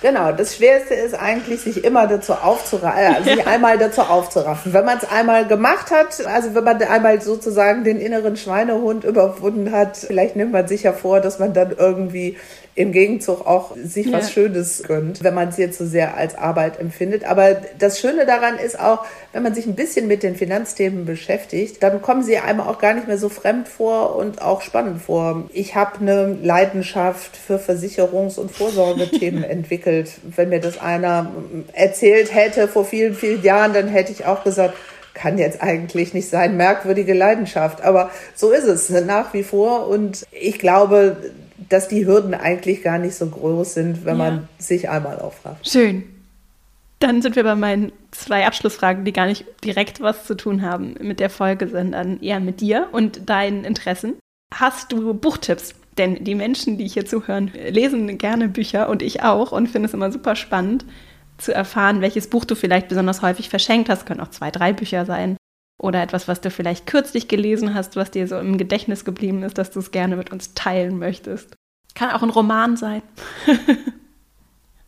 Genau, das Schwerste ist eigentlich, sich immer dazu aufzuraffen, also sich einmal dazu aufzuraffen. Wenn man es einmal gemacht hat, also wenn man einmal sozusagen den inneren Schweinehund überwunden hat, vielleicht nimmt man sich ja vor, dass man dann irgendwie im Gegenzug auch sich ja. was Schönes gönnt, wenn man es jetzt so sehr als Arbeit empfindet. Aber das Schöne daran ist auch, wenn man sich ein bisschen mit den Finanzthemen beschäftigt, dann kommen sie einem auch gar nicht mehr so fremd vor und auch spannend vor. Ich habe eine Leidenschaft für Versicherungs- und Vorsorgethemen entwickelt. Wenn mir das einer erzählt hätte vor vielen, vielen Jahren, dann hätte ich auch gesagt, kann jetzt eigentlich nicht sein, merkwürdige Leidenschaft. Aber so ist es nach wie vor. Und ich glaube, dass die Hürden eigentlich gar nicht so groß sind, wenn ja. man sich einmal auffragt. Schön. Dann sind wir bei meinen zwei Abschlussfragen, die gar nicht direkt was zu tun haben mit der Folge, sondern eher mit dir und deinen Interessen. Hast du Buchtipps? Denn die Menschen, die hier zuhören, lesen gerne Bücher und ich auch und finde es immer super spannend zu erfahren, welches Buch du vielleicht besonders häufig verschenkt hast. Können auch zwei, drei Bücher sein. Oder etwas, was du vielleicht kürzlich gelesen hast, was dir so im Gedächtnis geblieben ist, dass du es gerne mit uns teilen möchtest. Kann auch ein Roman sein.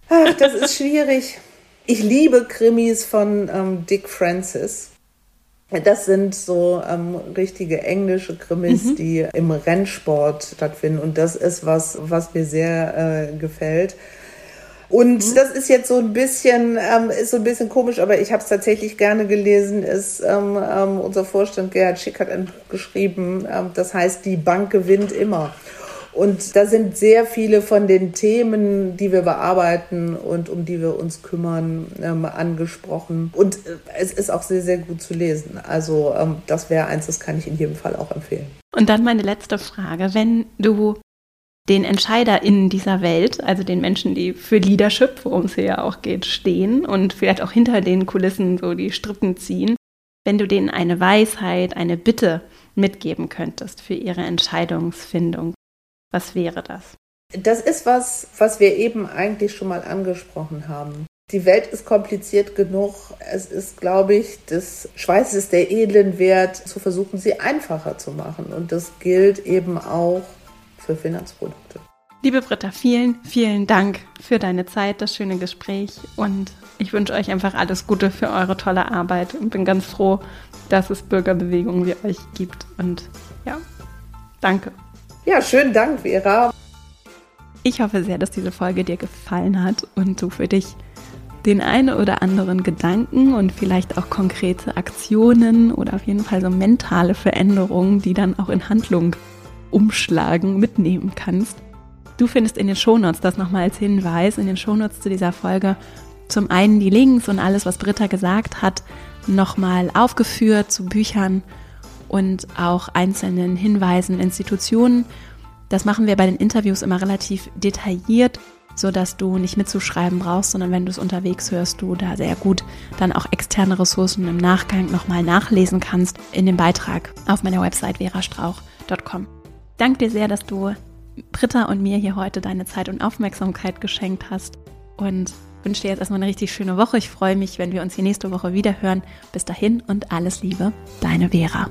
Ach, das ist schwierig. Ich liebe Krimis von ähm, Dick Francis. Das sind so ähm, richtige englische Krimis, mhm. die im Rennsport stattfinden. Und das ist was, was mir sehr äh, gefällt. Und mhm. das ist jetzt so ein bisschen, ähm, ist so ein bisschen komisch, aber ich habe es tatsächlich gerne gelesen. Ist ähm, ähm, unser Vorstand Gerhard Schick hat ein Buch geschrieben, ähm, das heißt Die Bank gewinnt immer. Und da sind sehr viele von den Themen, die wir bearbeiten und um die wir uns kümmern, ähm, angesprochen. Und äh, es ist auch sehr, sehr gut zu lesen. Also ähm, das wäre eins, das kann ich in jedem Fall auch empfehlen. Und dann meine letzte Frage. Wenn du den EntscheiderInnen dieser Welt, also den Menschen, die für Leadership, worum es hier ja auch geht, stehen und vielleicht auch hinter den Kulissen so die Strippen ziehen, wenn du denen eine Weisheit, eine Bitte mitgeben könntest für ihre Entscheidungsfindung, was wäre das? Das ist was, was wir eben eigentlich schon mal angesprochen haben. Die Welt ist kompliziert genug. Es ist, glaube ich, des Schweißes der Edlen wert, zu versuchen, sie einfacher zu machen. Und das gilt eben auch für Finanzprodukte. Liebe Britta, vielen, vielen Dank für deine Zeit, das schöne Gespräch und ich wünsche euch einfach alles Gute für eure tolle Arbeit und bin ganz froh, dass es Bürgerbewegungen wie euch gibt. Und ja, danke. Ja, schönen Dank, Vera. Ich hoffe sehr, dass diese Folge dir gefallen hat und du für dich den einen oder anderen Gedanken und vielleicht auch konkrete Aktionen oder auf jeden Fall so mentale Veränderungen, die dann auch in Handlung umschlagen, mitnehmen kannst. Du findest in den Shownotes das nochmal als Hinweis, in den Shownotes zu dieser Folge zum einen die Links und alles, was Britta gesagt hat, nochmal aufgeführt zu Büchern und auch einzelnen Hinweisen, Institutionen. Das machen wir bei den Interviews immer relativ detailliert, so dass du nicht mitzuschreiben brauchst, sondern wenn du es unterwegs hörst, du da sehr gut dann auch externe Ressourcen im Nachgang nochmal nachlesen kannst in dem Beitrag auf meiner Website verastrauch.com. Danke dir sehr, dass du Britta und mir hier heute deine Zeit und Aufmerksamkeit geschenkt hast und wünsche dir jetzt erstmal eine richtig schöne Woche. Ich freue mich, wenn wir uns hier nächste Woche wieder hören. Bis dahin und alles Liebe, deine Vera.